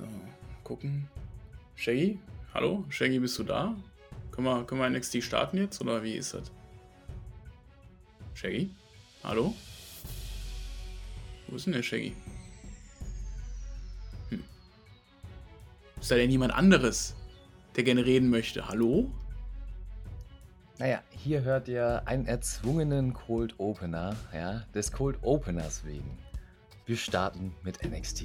So, gucken. Shaggy? Hallo? Shaggy, bist du da? Können wir, können wir NXT starten jetzt oder wie ist das? Shaggy? Hallo? Wo ist denn der Shaggy? Hm. Ist da denn jemand anderes, der gerne reden möchte? Hallo? Naja, hier hört ihr einen erzwungenen Cold Opener, ja, des Cold Openers wegen. Wir starten mit NXT.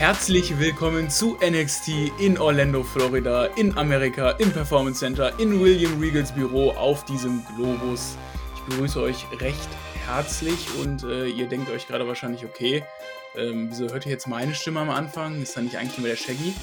Herzlich willkommen zu NXT in Orlando, Florida, in Amerika, im Performance Center, in William Regals Büro auf diesem Globus. Ich begrüße euch recht herzlich und äh, ihr denkt euch gerade wahrscheinlich, okay, ähm, wieso hört ihr jetzt meine Stimme am Anfang? Ist da nicht eigentlich nur der Shaggy?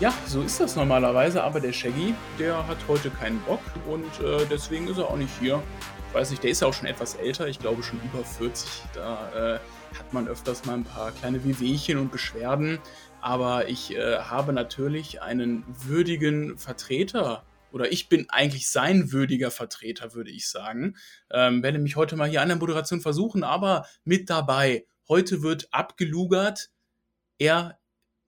Ja, so ist das normalerweise, aber der Shaggy, der hat heute keinen Bock und äh, deswegen ist er auch nicht hier. Ich weiß nicht, der ist ja auch schon etwas älter, ich glaube schon über 40. Da äh, hat man öfters mal ein paar kleine Wehwehchen und Beschwerden. Aber ich äh, habe natürlich einen würdigen Vertreter oder ich bin eigentlich sein würdiger Vertreter, würde ich sagen. Ähm, werde mich heute mal hier an der Moderation versuchen, aber mit dabei. Heute wird abgelugert. Er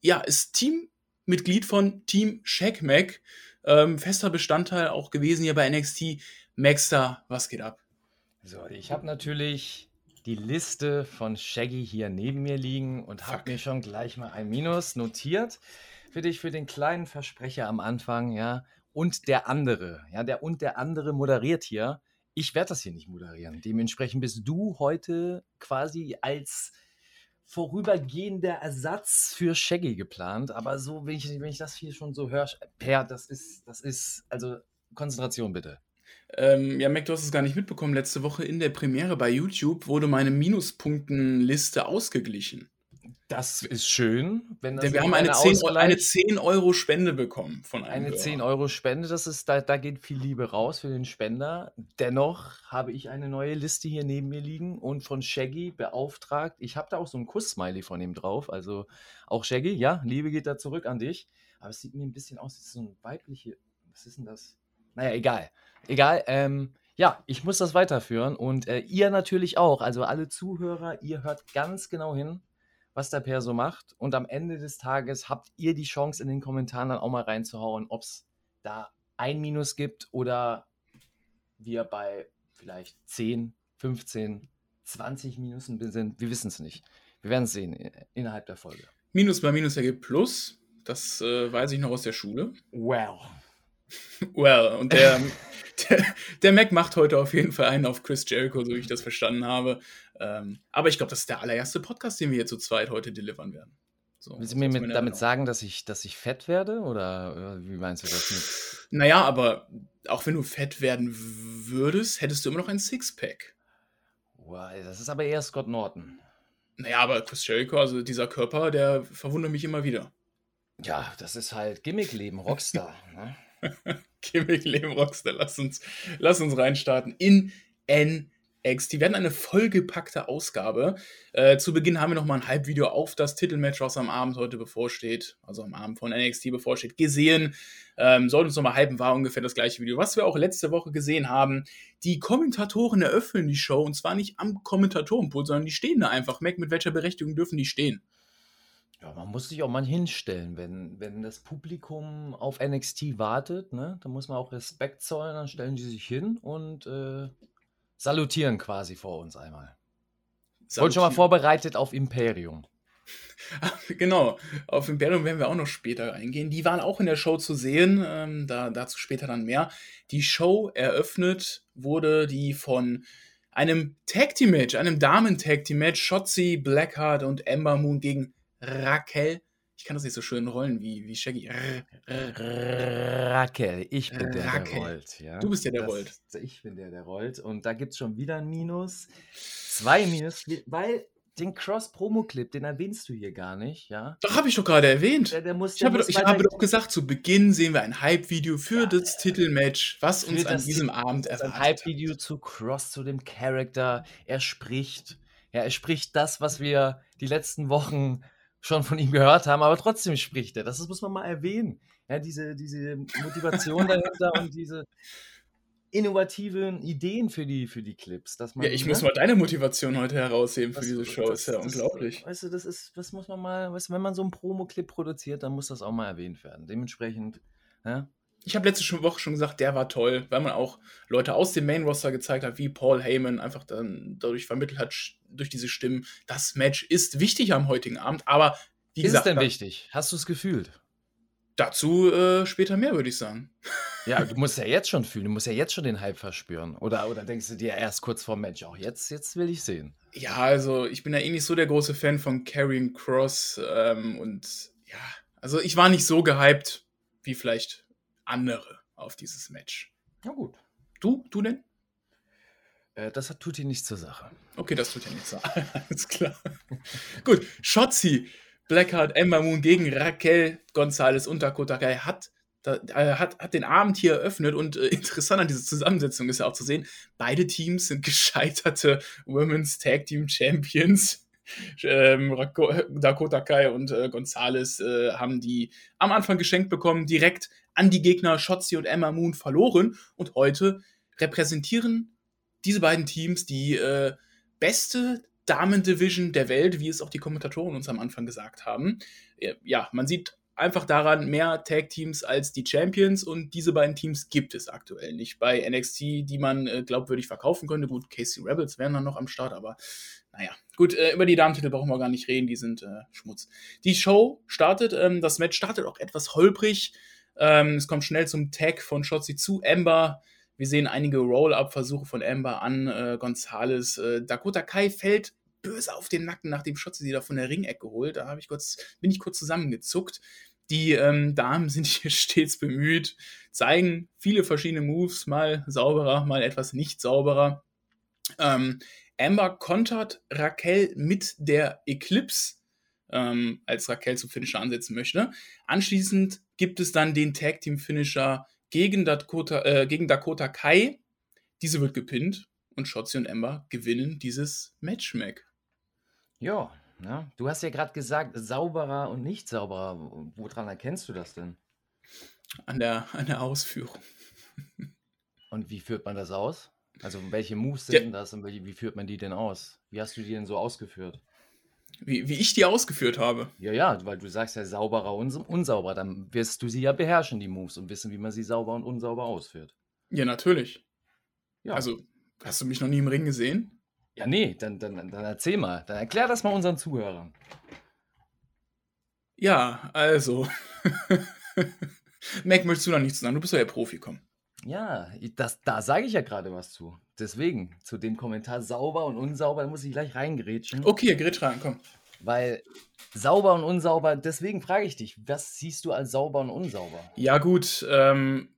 ja, ist Teammitglied von Team Shackmack. Ähm, fester Bestandteil auch gewesen hier bei NXT. Maxter, was geht ab? So, ich habe natürlich die Liste von Shaggy hier neben mir liegen und habe mir schon gleich mal ein Minus notiert für dich, für den kleinen Versprecher am Anfang, ja. Und der andere, ja, der und der andere moderiert hier. Ich werde das hier nicht moderieren. Dementsprechend bist du heute quasi als vorübergehender Ersatz für Shaggy geplant. Aber so, wenn ich, wenn ich das hier schon so höre, Per, das ist, das ist, also Konzentration bitte. Ähm, ja, Mac, du hast es gar nicht mitbekommen. Letzte Woche in der Premiere bei YouTube wurde meine Minuspunktenliste ausgeglichen. Das ist schön. Wenn das Denn wir haben eine 10, Euro, eine 10 Euro Spende bekommen von einem Eine Hörer. 10 Euro Spende, das ist, da, da geht viel Liebe raus für den Spender. Dennoch habe ich eine neue Liste hier neben mir liegen und von Shaggy beauftragt. Ich habe da auch so ein Kuss-Smiley von ihm drauf. Also auch Shaggy, ja, Liebe geht da zurück an dich. Aber es sieht mir ein bisschen aus, wie so ein weibliche. Was ist denn das? Naja, egal. Egal. Ähm, ja, ich muss das weiterführen und äh, ihr natürlich auch. Also alle Zuhörer, ihr hört ganz genau hin, was der Per so macht. Und am Ende des Tages habt ihr die Chance, in den Kommentaren dann auch mal reinzuhauen, ob es da ein Minus gibt oder wir bei vielleicht 10, 15, 20 Minusen sind. Wir wissen es nicht. Wir werden es sehen äh, innerhalb der Folge. Minus bei Minus ergibt Plus. Das äh, weiß ich noch aus der Schule. Well. Well, und der, der, der, Mac macht heute auf jeden Fall einen auf Chris Jericho, so wie ich das verstanden habe. Ähm, aber ich glaube, das ist der allererste Podcast, den wir hier zu zweit heute delivern werden. So, Willst du mir mit, damit sagen, dass ich, dass ich fett werde? Oder wie meinst du das mit? Naja, aber auch wenn du fett werden würdest, hättest du immer noch ein Sixpack. Wow, das ist aber eher Scott Norton. Naja, aber Chris Jericho, also dieser Körper, der verwundert mich immer wieder. Ja, das ist halt Gimmickleben, Rockstar. ne? Gimmick Leben Rockstar, lass uns, lass uns reinstarten in NXT. Wir werden eine vollgepackte Ausgabe. Äh, zu Beginn haben wir noch mal ein Halbvideo auf das Titelmatch, was am Abend heute bevorsteht, also am Abend von NXT bevorsteht, gesehen. Ähm, sollte uns noch mal halten, war ungefähr das gleiche Video, was wir auch letzte Woche gesehen haben. Die Kommentatoren eröffnen die Show und zwar nicht am Kommentatorenpult, sondern die stehen da einfach. Mac, mit welcher Berechtigung dürfen die stehen? Ja, man muss sich auch mal hinstellen, wenn, wenn das Publikum auf NXT wartet, ne, dann muss man auch Respekt zollen, dann stellen die sich hin und äh, salutieren quasi vor uns einmal. Wollte schon mal vorbereitet auf Imperium. genau, auf Imperium werden wir auch noch später eingehen. Die waren auch in der Show zu sehen, ähm, da, dazu später dann mehr. Die Show eröffnet wurde die von einem Tag Team Match, einem Damen Tag Team Match, Shotzi, Blackheart und Ember Moon gegen Raquel. Ich kann das nicht so schön rollen wie, wie Shaggy. Raquel, ich bin der, der rollt. Ja? Du bist ja der, der rollt. Ich bin der, der rollt. Und da gibt es schon wieder ein Minus. Zwei Minus, weil den Cross-Promo-Clip, den erwähnst du hier gar nicht, ja? Doch, habe ich doch gerade erwähnt. Der, der muss, Ich habe, doch- ich habe doch gesagt, zu Beginn sehen wir ein Hype-Video für Ja, das Titelmatch, was für uns an das- diesem Abend Das ist ein erwartet. Hype-Video zu Cross, zu dem Charakter. Er spricht. Ja, er spricht das, was wir die letzten Wochen schon von ihm gehört haben, aber trotzdem spricht er. Das muss man mal erwähnen. Ja, diese, diese Motivation dahinter und diese innovativen Ideen für die, für die Clips. Dass man, Ja, ich muss ne? mal deine Motivation heute herausheben für Das- diese Show. das- ist ja das- unglaublich. Weißt du, das ist, das muss man mal, weißt du, wenn man so einen Promo-Clip produziert, dann muss das auch mal erwähnt werden. Dementsprechend, ja, Ich habe letzte Woche schon gesagt, der war toll, weil man auch Leute aus dem Main-Roster gezeigt hat, wie Paul Heyman einfach dann dadurch vermittelt hat, durch diese Stimmen, das Match ist wichtig am heutigen Abend, aber wie ist es gesagt, denn da- wichtig? Hast du es gefühlt? dazu äh, später mehr, würde ich sagen. Ja, du musst ja jetzt schon fühlen, du musst ja jetzt schon den Hype verspüren. Oder, oder denkst du dir erst kurz vor dem Match, auch jetzt, jetzt will ich sehen. Ja, also ich bin ja eh nicht so der große Fan von Karrion Cross ähm, und ja, also ich war nicht so gehypt wie vielleicht andere auf dieses Match. Na gut. Du, du denn? Äh, das hat, tut dir nichts zur Sache. Okay, das tut ja nichts. Alles klar. Gut, Shotzi, Blackheart, Ember Moon gegen Raquel Gonzalez und Dakota Kai hat, da, äh, hat, hat den Abend hier eröffnet und äh, interessant an dieser Zusammensetzung ist ja auch zu sehen, beide Teams sind gescheiterte Women's Tag Team Champions. Ähm, Dakota Kai und äh, Gonzalez äh, haben die am Anfang geschenkt bekommen, direkt an die Gegner Shotzi und Emma Moon verloren und heute repräsentieren diese beiden Teams die äh, beste Damen-Division der Welt, wie es auch die Kommentatoren uns am Anfang gesagt haben. Ja, man sieht einfach daran mehr Tag-Teams als die Champions und diese beiden Teams gibt es aktuell nicht bei NXT, die man äh, glaubwürdig verkaufen könnte. Gut, Casey Rebels wären dann noch am Start, aber naja. Gut, äh, über die Damentitel brauchen wir gar nicht reden, die sind äh, Schmutz. Die Show startet, ähm, das Match startet auch etwas holprig. Ähm, es kommt schnell zum Tag von Shotzi zu Ember. Wir sehen einige Roll-Up-Versuche von Ember an äh, Gonzales. Äh, Dakota Kai fällt böse auf den Nacken, nachdem Shotzi sie da von der Ringecke holt. Da ich kurz, bin ich kurz zusammengezuckt. Die ähm, Damen sind hier stets bemüht, zeigen viele verschiedene Moves, mal sauberer, mal etwas nicht sauberer. Ähm, Amber kontert Raquel mit der Eclipse, ähm, als Raquel zum Finisher ansetzen möchte. Anschließend gibt es dann den Tag Team Finisher gegen Dakota, äh, gegen Dakota Kai. Diese wird gepinnt und Shotzi und Ember gewinnen dieses Match, Mac. Ja, ja. Du hast ja gerade gesagt, sauberer und nicht sauberer. Woran erkennst du das denn? An der, an der Ausführung. Und wie führt man das aus? Also welche Moves Ja. sind das und wie, wie führt man die denn aus? Wie hast du die denn so ausgeführt? Wie, wie ich die ausgeführt habe. Ja, ja, weil du sagst ja sauberer und unsauberer, dann wirst du sie ja beherrschen, die Moves, und wissen, wie man sie sauber und unsauber ausführt. Ja, natürlich. Ja. Also, hast du mich noch nie im Ring gesehen? Ja, nee, dann, dann, dann erzähl mal. Dann erklär das mal unseren Zuhörern. Ja, also. Mac, möchtest du noch nichts sagen? Du bist ja der Profi, komm. Ja, das, da sage ich ja gerade was zu. Deswegen, zu dem Kommentar sauber und unsauber, da muss ich gleich reingrätschen. Okay, Gerät rein, komm. Weil sauber und unsauber, deswegen frage ich dich, was siehst du als sauber und unsauber? Ja, gut, ähm,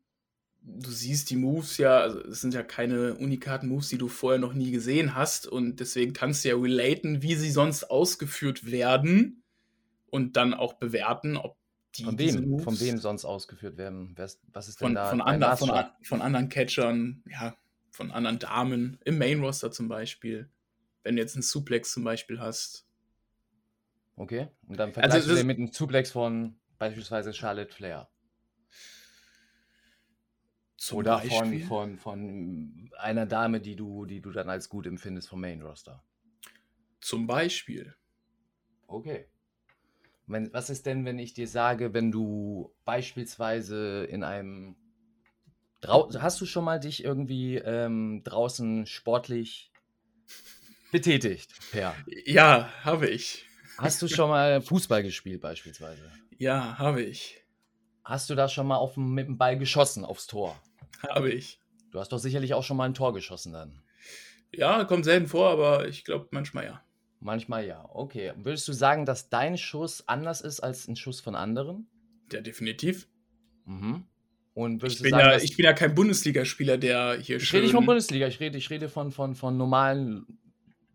du siehst die Moves ja, also es sind ja keine unikaten Moves, die du vorher noch nie gesehen hast und deswegen kannst du ja relaten, wie sie sonst ausgeführt werden und dann auch bewerten, ob die Von wem? Von wem sonst ausgeführt werden? Was ist denn von, da von, ander, von, von anderen Catchern, ja, von anderen Damen, im Main Roster zum Beispiel. Wenn du jetzt einen Suplex zum Beispiel hast. Okay, und dann vergleichst Also du den mit einem Suplex von beispielsweise Charlotte Flair. Zum Oder Beispiel. von, von, von einer Dame, die du, die du dann als gut empfindest vom Main Roster. Zum Beispiel. Okay. Wenn, was ist denn, wenn ich dir sage, wenn du beispielsweise in einem. Drau hast du schon mal dich irgendwie ähm, draußen sportlich betätigt, Per? Ja, habe ich. Hast du schon mal Fußball gespielt, beispielsweise? Ja, habe ich. Hast du da schon mal auf, mit dem Ball geschossen aufs Tor? Habe ich. Du hast doch sicherlich auch schon mal ein Tor geschossen dann. Ja, kommt selten vor, aber ich glaube manchmal ja. Manchmal ja. Okay. Würdest du sagen, dass dein Schuss anders ist als ein Schuss von anderen? Ja, definitiv. Mhm. Und würdest Ich du bin, sagen, ja, ich bin ja kein Bundesligaspieler, der hier Ich rede nicht von Bundesliga, ich rede, ich rede von, von, von normalen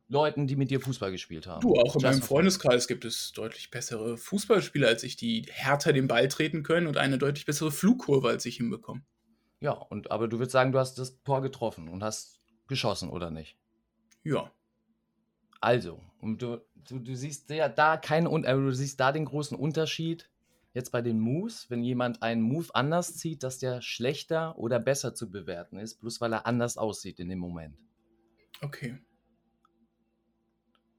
Leuten, die mit dir Fußball gespielt haben. Du, auch in meinem. Freundeskreis gibt es deutlich bessere Fußballspieler als ich, die härter den Ball treten können und eine deutlich bessere Flugkurve als ich hinbekommen. Ja, und aber du würdest sagen, du hast das Tor getroffen und hast geschossen, oder nicht? Ja. Also, du, du, du siehst ja da keinen äh, du siehst da den großen Unterschied jetzt bei den Moves, wenn jemand einen Move anders zieht, dass der schlechter oder besser zu bewerten ist, bloß weil er anders aussieht in dem Moment. Okay.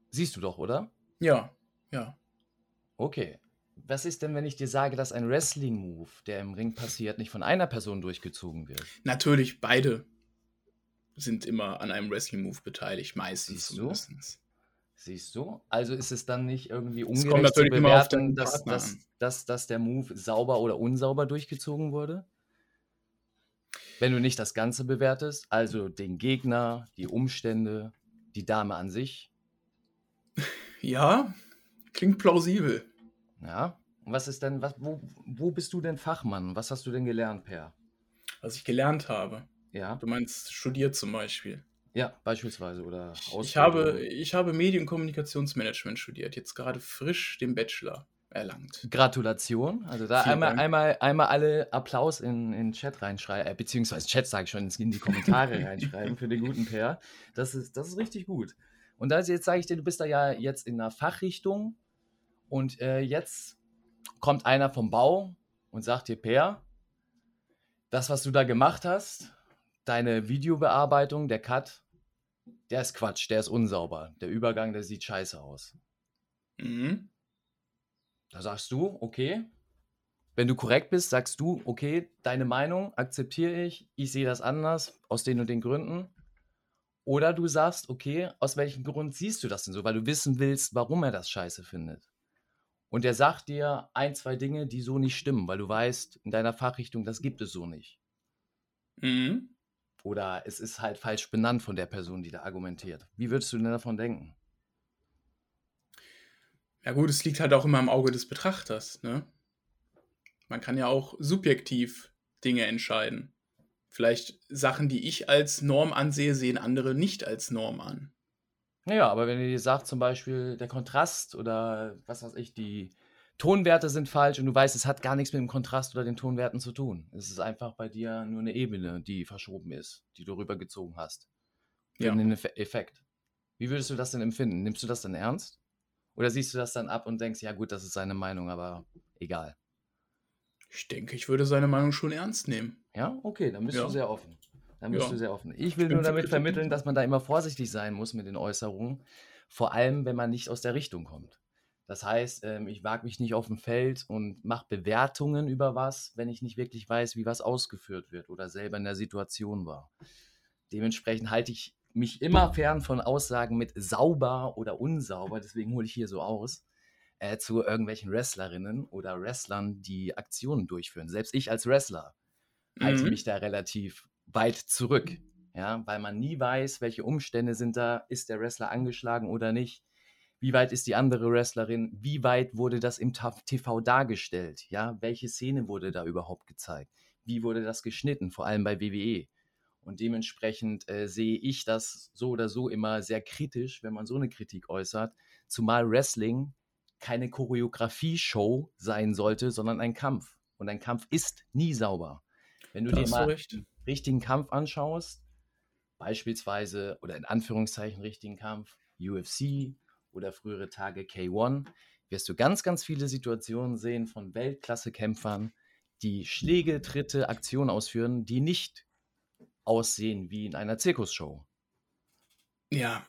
Siehst du doch, oder? Ja. Ja. Okay. Was ist denn, wenn ich dir sage, dass ein Wrestling-Move, der im Ring passiert, nicht von einer Person durchgezogen wird? Natürlich, beide sind immer an einem Wrestling-Move beteiligt, meistens Siehst du? zumindest. Siehst du? Also ist es dann nicht irgendwie ungerecht zu bewerten, dass, dass, dass, dass der Move sauber oder unsauber durchgezogen wurde? Wenn du nicht das Ganze bewertest, also den Gegner, die Umstände, die Dame an sich, Ja, klingt plausibel. ja. Und was ist denn, was, wo, wo bist du denn Fachmann? Was hast du denn gelernt, Per? Was ich gelernt habe. Ja, Du meinst studiert zum Beispiel. Ja, beispielsweise oder Ich habe, Ausbildung. ich habe Medienkommunikationsmanagement studiert, jetzt gerade frisch den Bachelor erlangt. Gratulation. Also da Vielen einmal, Dank. einmal, einmal alle Applaus in in den Chat reinschreiben, äh, beziehungsweise Chat sage ich schon, in die Kommentare reinschreiben für den guten Pair. Das ist, das ist richtig gut. Und da jetzt sage ich dir, du bist da ja jetzt in einer Fachrichtung und äh, jetzt kommt einer vom Bau und sagt dir, Per, das, was du da gemacht hast, deine Videobearbeitung, der Cut, der ist Quatsch, der ist unsauber. Der Übergang, der sieht scheiße aus. Mhm. Da sagst du, okay. Wenn du korrekt bist, sagst du, okay, deine Meinung akzeptiere ich, ich sehe das anders, aus den und den Gründen. Oder du sagst, okay, aus welchem Grund siehst du das denn so? Weil du wissen willst, warum er das scheiße findet. Und er sagt dir ein, zwei Dinge, die so nicht stimmen, weil du weißt, in deiner Fachrichtung, das gibt es so nicht. Mhm. Oder es ist halt falsch benannt von der Person, die da argumentiert. Wie würdest du denn davon denken? Ja gut, es liegt halt auch immer im Auge des Betrachters, ne? Man kann ja auch subjektiv Dinge entscheiden. Vielleicht Sachen, die ich als Norm ansehe, sehen andere nicht als Norm an. Naja, aber wenn ihr sagt, zum Beispiel der Kontrast oder was weiß ich, die Tonwerte sind falsch und du weißt, es hat gar nichts mit dem Kontrast oder den Tonwerten zu tun. Es ist einfach bei dir nur eine Ebene, die verschoben ist, die du rübergezogen hast. Ja. einen Eff- Effekt. Wie würdest du das denn empfinden? Nimmst du das dann ernst? Oder siehst du das dann ab und denkst, ja gut, das ist seine Meinung, aber egal. Ich denke, ich würde seine Meinung schon ernst nehmen. Ja, okay, dann bist Ja. du sehr offen. Dann bist Ja. du sehr offen. Ich will bin nur damit vermitteln, dass man da immer vorsichtig sein muss mit den Äußerungen. Vor allem, wenn man nicht aus der Richtung kommt. Das heißt, ähm, ich wage mich nicht auf dem Feld und mache Bewertungen über was, wenn ich nicht wirklich weiß, wie was ausgeführt wird oder selber in der Situation war. Dementsprechend halte ich mich immer fern von Aussagen mit sauber oder unsauber, deswegen hole ich hier so aus, äh, zu irgendwelchen Wrestlerinnen oder Wrestlern, die Aktionen durchführen. Selbst ich als Wrestler halte Mhm. mich da relativ weit zurück. Ja, weil man nie weiß, welche Umstände sind da, ist der Wrestler angeschlagen oder nicht. Wie weit ist die andere Wrestlerin? Wie weit wurde das im TV dargestellt? Ja, welche Szene wurde da überhaupt gezeigt? Wie wurde das geschnitten? Vor allem bei WWE. Und dementsprechend äh, sehe ich das so oder so immer sehr kritisch, wenn man so eine Kritik äußert. Zumal Wrestling keine Choreografie-Show sein sollte, sondern ein Kampf. Und ein Kampf ist nie sauber. Wenn du Da dir mal recht. einen richtigen Kampf anschaust, beispielsweise oder in Anführungszeichen richtigen Kampf, UFC oder frühere Tage K1, wirst du ganz, ganz viele Situationen sehen von Weltklasse-Kämpfern, die Schläge, Tritte, Aktionen ausführen, die nicht aussehen wie in einer Zirkusshow. Ja,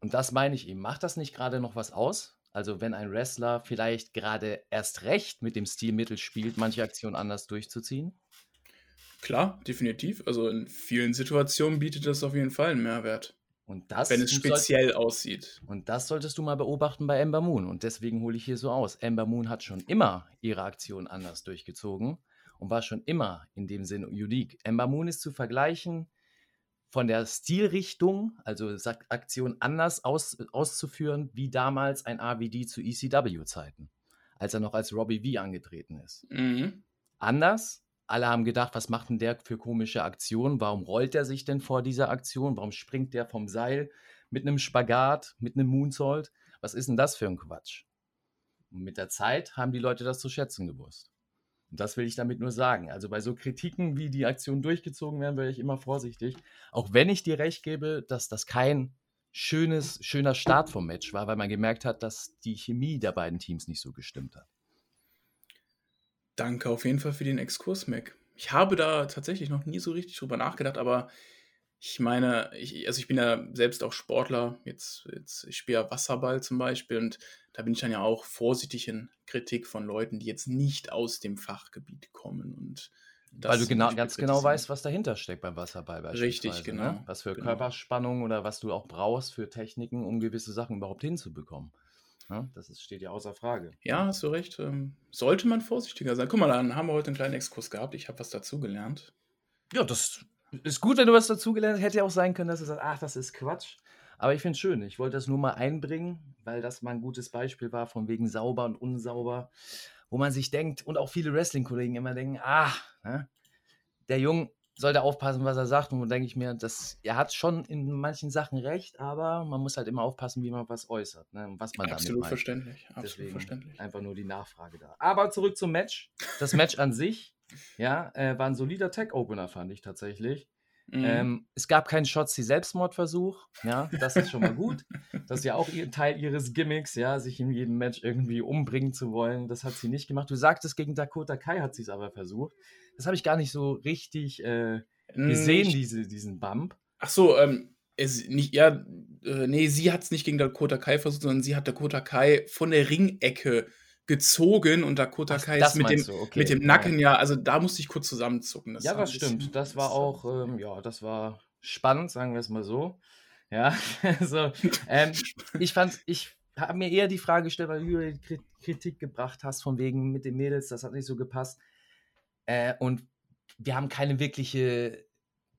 Und das meine ich eben. Macht das nicht gerade noch was aus? Also wenn ein Wrestler vielleicht gerade erst recht mit dem Stilmittel spielt, manche Aktionen anders durchzuziehen? klar, definitiv. Also in vielen Situationen bietet das auf jeden Fall einen Mehrwert. Und das, Wenn es speziell aussieht. und das solltest du mal beobachten bei Ember Moon. Und deswegen hole ich hier so aus. Ember Moon hat schon immer ihre Aktion anders durchgezogen und war schon immer in dem Sinne unique. Ember Moon ist zu vergleichen von der Stilrichtung, also Aktion anders aus, auszuführen, wie damals ein RVD zu ECW-Zeiten, als er noch als Robbie V angetreten ist. Mhm. anders. Alle haben gedacht, was macht denn der für komische Aktionen? Warum rollt er sich denn vor dieser Aktion? Warum springt der vom Seil mit einem Spagat, mit einem Moonsault. Was ist denn das für ein Quatsch? Und mit der Zeit haben die Leute das zu schätzen gewusst. Und das will ich damit nur sagen. Also bei so Kritiken, wie die Aktionen durchgezogen werden, wäre ich immer vorsichtig. Auch wenn ich dir recht gebe, dass das kein schönes, schöner Start vom Match war, weil man gemerkt hat, dass die Chemie der beiden Teams nicht so gestimmt hat. Danke auf jeden Fall für den Exkurs, Mac. Ich habe da tatsächlich noch nie so richtig drüber nachgedacht, aber ich meine, ich, also ich bin ja selbst auch Sportler. Jetzt, jetzt ich spiele ja Wasserball zum Beispiel und da bin ich dann ja auch vorsichtig in Kritik von Leuten, die jetzt nicht aus dem Fachgebiet kommen und weil du genau, ganz genau weißt, was dahinter steckt beim Wasserball beispielsweise. Richtig, ne? genau. Ne? Was für genau. Körperspannung oder was du auch brauchst für Techniken, um gewisse Sachen überhaupt hinzubekommen. Ne? Das ist, steht ja außer Frage. Ja, hast du recht. Ähm, sollte man vorsichtiger sein. Guck mal, dann haben wir heute einen kleinen Exkurs gehabt. Ich habe was dazugelernt. Ja, das ist gut, wenn du was dazugelernt hast. Hätte ja auch sein können, dass du sagst, ach, das ist Quatsch. Aber ich finde es schön. Ich wollte das nur mal einbringen, weil das mal ein gutes Beispiel war, von wegen sauber und unsauber wo man sich denkt und auch viele Wrestling-Kollegen immer denken, ah, ne, der Junge sollte aufpassen, was er sagt. Und dann denke ich mir, das, er hat schon in manchen Sachen recht, aber man muss halt immer aufpassen, wie man was äußert, ne, was man absolut damit verständlich, absolut Deswegen verständlich. Einfach nur die Nachfrage da. Aber zurück zum Match. Das Match an sich, ja, äh, war ein solider Tag-Opener, fand ich tatsächlich. Mhm. Ähm, es gab keinen Shotzi Selbstmordversuch, ja, das ist schon mal gut. Das ist ja auch Teil ihres Gimmicks, ja, sich in jedem Match irgendwie umbringen zu wollen. Das hat sie nicht gemacht. Du sagtest, gegen Dakota Kai hat sie es aber versucht. Das habe ich gar nicht so richtig äh, gesehen, ich, diese, diesen Bump. Ach so, ähm, es, nicht, ja, äh, nee, sie hat es nicht gegen Dakota Kai versucht, sondern sie hat Dakota Kai von der Ringecke gezogen und Dakota Ach, Kai ist mit dem, okay. mit dem Nacken, ja. ja, also da musste ich kurz zusammenzucken. Das ja, das stimmt. Das war auch, ähm, ja, das war spannend, sagen wir es mal so. Ja, also ähm, ich fand, ich habe mir eher die Frage gestellt, weil du die Kritik gebracht hast, von wegen mit den Mädels, das hat nicht so gepasst. Äh, und wir haben keine wirkliche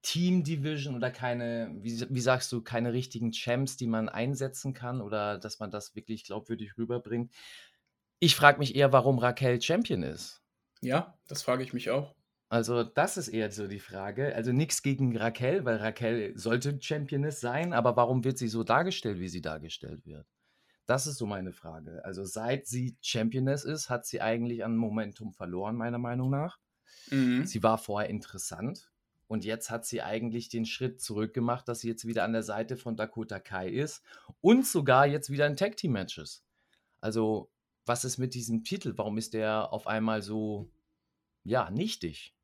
Team Division oder keine, wie, wie, sagst du, keine richtigen Champs, die man einsetzen kann oder dass man das wirklich glaubwürdig rüberbringt. Ich frage mich eher, warum Raquel Champion ist. Ja, das frage ich mich auch. Also, das ist eher so die Frage. Also nichts gegen Raquel, weil Raquel sollte Championess sein, aber warum wird sie so dargestellt, wie sie dargestellt wird? Das ist so meine Frage. Also seit sie Championess ist, hat sie eigentlich an Momentum verloren, meiner Meinung nach. Mhm. Sie war vorher interessant und jetzt hat sie eigentlich den Schritt zurück gemacht, dass sie jetzt wieder an der Seite von Dakota Kai ist und sogar jetzt wieder in Tag Team Matches. Also was ist mit diesem Titel? Warum ist der auf einmal so, ja, nichtig?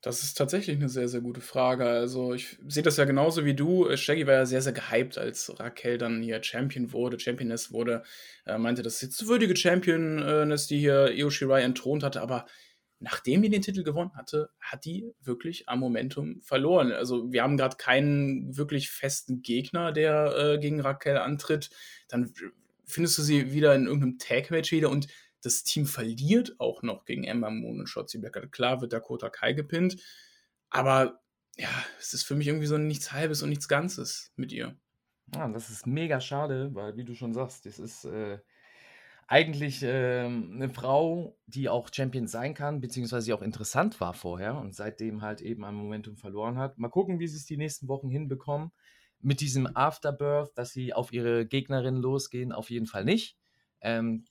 Das ist tatsächlich eine sehr, sehr gute Frage. Also, ich sehe das ja genauso wie du. Äh, Shaggy war ja sehr, sehr gehypt, als Raquel dann hier Champion wurde, Championess wurde. Er meinte, das ist jetzt eine würdige Championess, die hier Io Shirai entthront hatte. Aber nachdem die den Titel gewonnen hatte, hat die wirklich am Momentum verloren. Also, wir haben gerade keinen wirklich festen Gegner, der äh, gegen Raquel antritt. Dann findest du sie wieder in irgendeinem Tag-Match wieder und das Team verliert auch noch gegen Emma Moon und Shotzi Blackheart. Klar wird Dakota Kai gepinnt, aber ja, es ist für mich irgendwie so nichts Halbes und nichts Ganzes mit ihr. Ja, das ist mega schade, weil, wie du schon sagst, das ist äh, eigentlich äh, eine Frau, die auch Champion sein kann, beziehungsweise auch interessant war vorher und seitdem halt eben am Momentum verloren hat. Mal gucken, wie sie es die nächsten Wochen hinbekommen mit diesem Afterbirth, dass sie auf ihre Gegnerin losgehen, auf jeden Fall nicht. Ähm,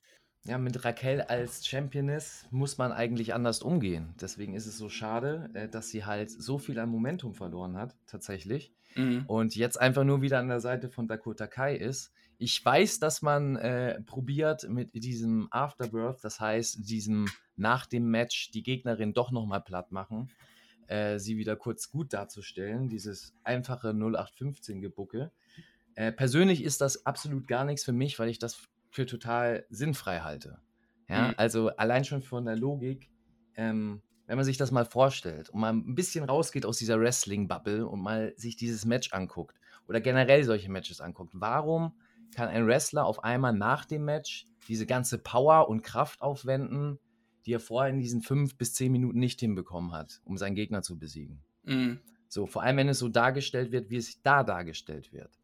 ja, mit Raquel als Championess muss man eigentlich anders umgehen. Deswegen ist es so schade, äh, dass sie halt so viel an Momentum verloren hat, tatsächlich. Mhm. Und jetzt einfach nur wieder an der Seite von Dakota Kai ist. Ich weiß, dass man äh, probiert mit diesem Afterbirth, das heißt, diesem nach dem Match die Gegnerin doch nochmal platt machen äh, sie wieder kurz gut darzustellen, dieses einfache 0815-Gebucke. Äh, persönlich ist das absolut gar nichts für mich, weil ich das für total sinnfrei halte. Ja, mhm. also allein schon von der Logik, ähm, wenn man sich das mal vorstellt und mal ein bisschen rausgeht aus dieser Wrestling-Bubble und mal sich dieses Match anguckt oder generell solche Matches anguckt, warum kann ein Wrestler auf einmal nach dem Match diese ganze Power und Kraft aufwenden, die er vorher in diesen fünf bis zehn Minuten nicht hinbekommen hat, um seinen Gegner zu besiegen. Mhm. So, vor allem, wenn es so dargestellt wird, wie es da dargestellt wird.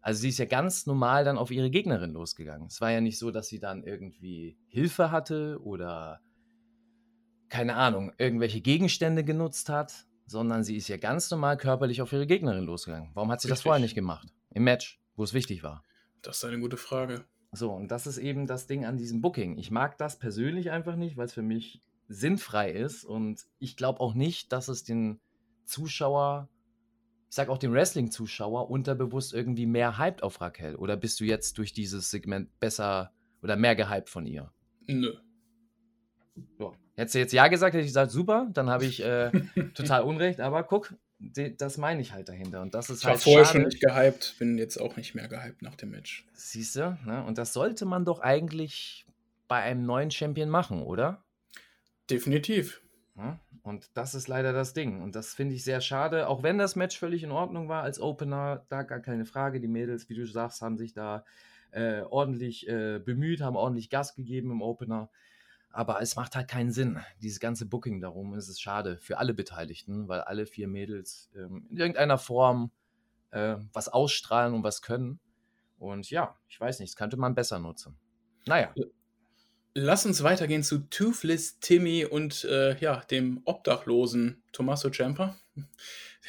Also sie ist ja ganz normal dann auf ihre Gegnerin losgegangen. Es war ja nicht so, dass sie dann irgendwie Hilfe hatte oder keine Ahnung, irgendwelche Gegenstände genutzt hat, sondern sie ist ja ganz normal körperlich auf ihre Gegnerin losgegangen. Warum hat sie Richtig. das vorher nicht gemacht? im Match, wo es wichtig war? Das ist eine gute Frage. So, und das ist eben das Ding an diesem Booking. Ich mag das persönlich einfach nicht, weil es für mich sinnfrei ist und ich glaube auch nicht, dass es den Zuschauer, ich sag auch dem Wrestling-Zuschauer, unterbewusst irgendwie mehr hyped auf Raquel. Oder bist du jetzt durch dieses Segment besser oder mehr gehypt von ihr? Nö. So. Hättest du jetzt Ja gesagt, hätte ich gesagt, super, dann habe ich äh, total Unrecht, aber guck, das meine ich halt dahinter. Und das ist Ich war halt vorher schade. schon nicht gehypt, bin jetzt auch nicht mehr gehypt nach dem Match. Siehst du, ne? und das sollte man doch eigentlich bei einem neuen Champion machen, oder? Definitiv. Ja, Und das ist leider das Ding. Und das finde ich sehr schade. Auch wenn das Match völlig in Ordnung war als Opener, da gar keine Frage. Die Mädels, wie du sagst, haben sich da äh, ordentlich äh, bemüht, haben ordentlich Gas gegeben im Opener. Aber es macht halt keinen Sinn. Dieses ganze Booking darum es ist schade für alle Beteiligten, weil alle vier Mädels ähm, in irgendeiner Form äh, was ausstrahlen und was können. Und ja, ich weiß nicht, das könnte man besser nutzen. Naja. Lass uns weitergehen zu Toothless Timmy und äh, ja, dem Obdachlosen Tommaso Ciampa.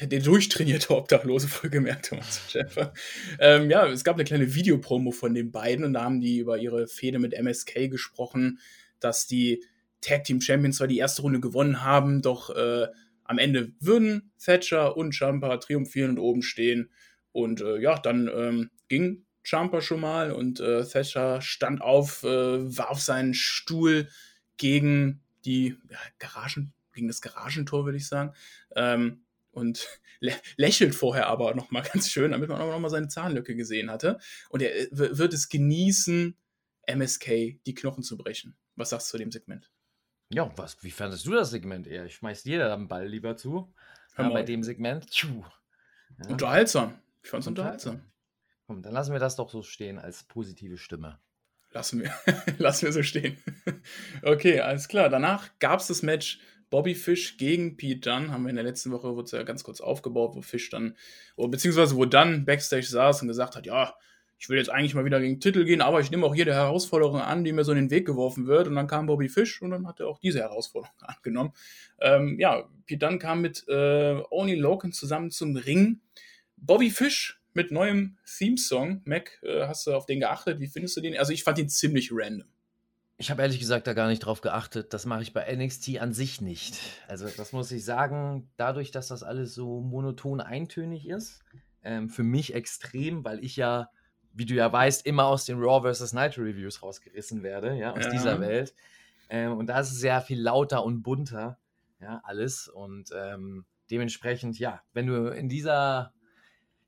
Der durchtrainierte Obdachlose, vollgemerkt, Tommaso Ciampa. Ähm, ja, es gab eine kleine Videopromo von den beiden und da haben die über ihre Fehde mit MSK gesprochen, dass die Tag Team Champions zwar die erste Runde gewonnen haben, doch äh, am Ende würden Thatcher und Ciampa triumphieren und oben stehen. Und äh, ja, dann ähm, ging Jumper schon mal und äh, Thatcher stand auf, äh, warf seinen Stuhl gegen die ja, Garagen, gegen das Garagentor, würde ich sagen. Ähm, und lä lächelt vorher aber nochmal ganz schön, damit man auch nochmal seine Zahnlücke gesehen hatte. Und er äh, wird es genießen, MSK die Knochen zu brechen. Was sagst du zu dem Segment? Ja, was, wie fandest du das Segment eher? Ich schmeiß dir da den Ball lieber zu. Ja, bei dem Segment. Tschuh. Ja. Unterhaltsam. Ich fand's Unterhaltsam. unterhaltsam. Komm, dann lassen wir das doch so stehen als positive Stimme. Lassen wir, lassen wir so stehen. okay, alles klar. Danach gab es das Match Bobby Fish gegen Pete Dunne. Haben wir in der letzten Woche wurde es ja ganz kurz aufgebaut, wo Fish dann, beziehungsweise wo Dunn backstage saß und gesagt hat, ja, ich will jetzt eigentlich mal wieder gegen den Titel gehen, aber ich nehme auch jede Herausforderung an, die mir so in den Weg geworfen wird. Und dann kam Bobby Fish und dann hat er auch diese Herausforderung angenommen. Ähm, ja, Pete Dunne kam mit äh, Oni Logan zusammen zum Ring. Bobby Fish mit neuem Theme-Song. Mac, äh, hast du auf den geachtet? Wie findest du den? Also ich fand ihn ziemlich random. Ich habe ehrlich gesagt da gar nicht drauf geachtet. Das mache ich bei NXT an sich nicht. Also, das muss ich sagen, dadurch, dass das alles so monoton eintönig ist, ähm, für mich extrem, weil ich ja, wie du ja weißt, immer aus den Raw vs. Night Reviews rausgerissen werde, ja, aus Ja. dieser Welt. Ähm, und da ist es sehr viel lauter und bunter, ja, alles. Und ähm, dementsprechend, ja, wenn du in dieser,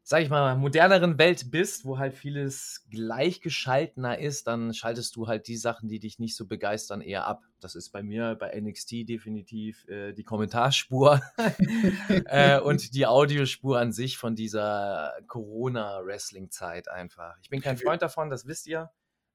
sag ich mal, moderneren Welt bist, wo halt vieles gleichgeschaltener ist, dann schaltest du halt die Sachen, die dich nicht so begeistern, eher ab. Das ist bei mir bei NXT definitiv äh, die Kommentarspur äh, und die Audiospur an sich von dieser Corona-Wrestling-Zeit einfach. Ich bin kein Freund davon, das wisst ihr.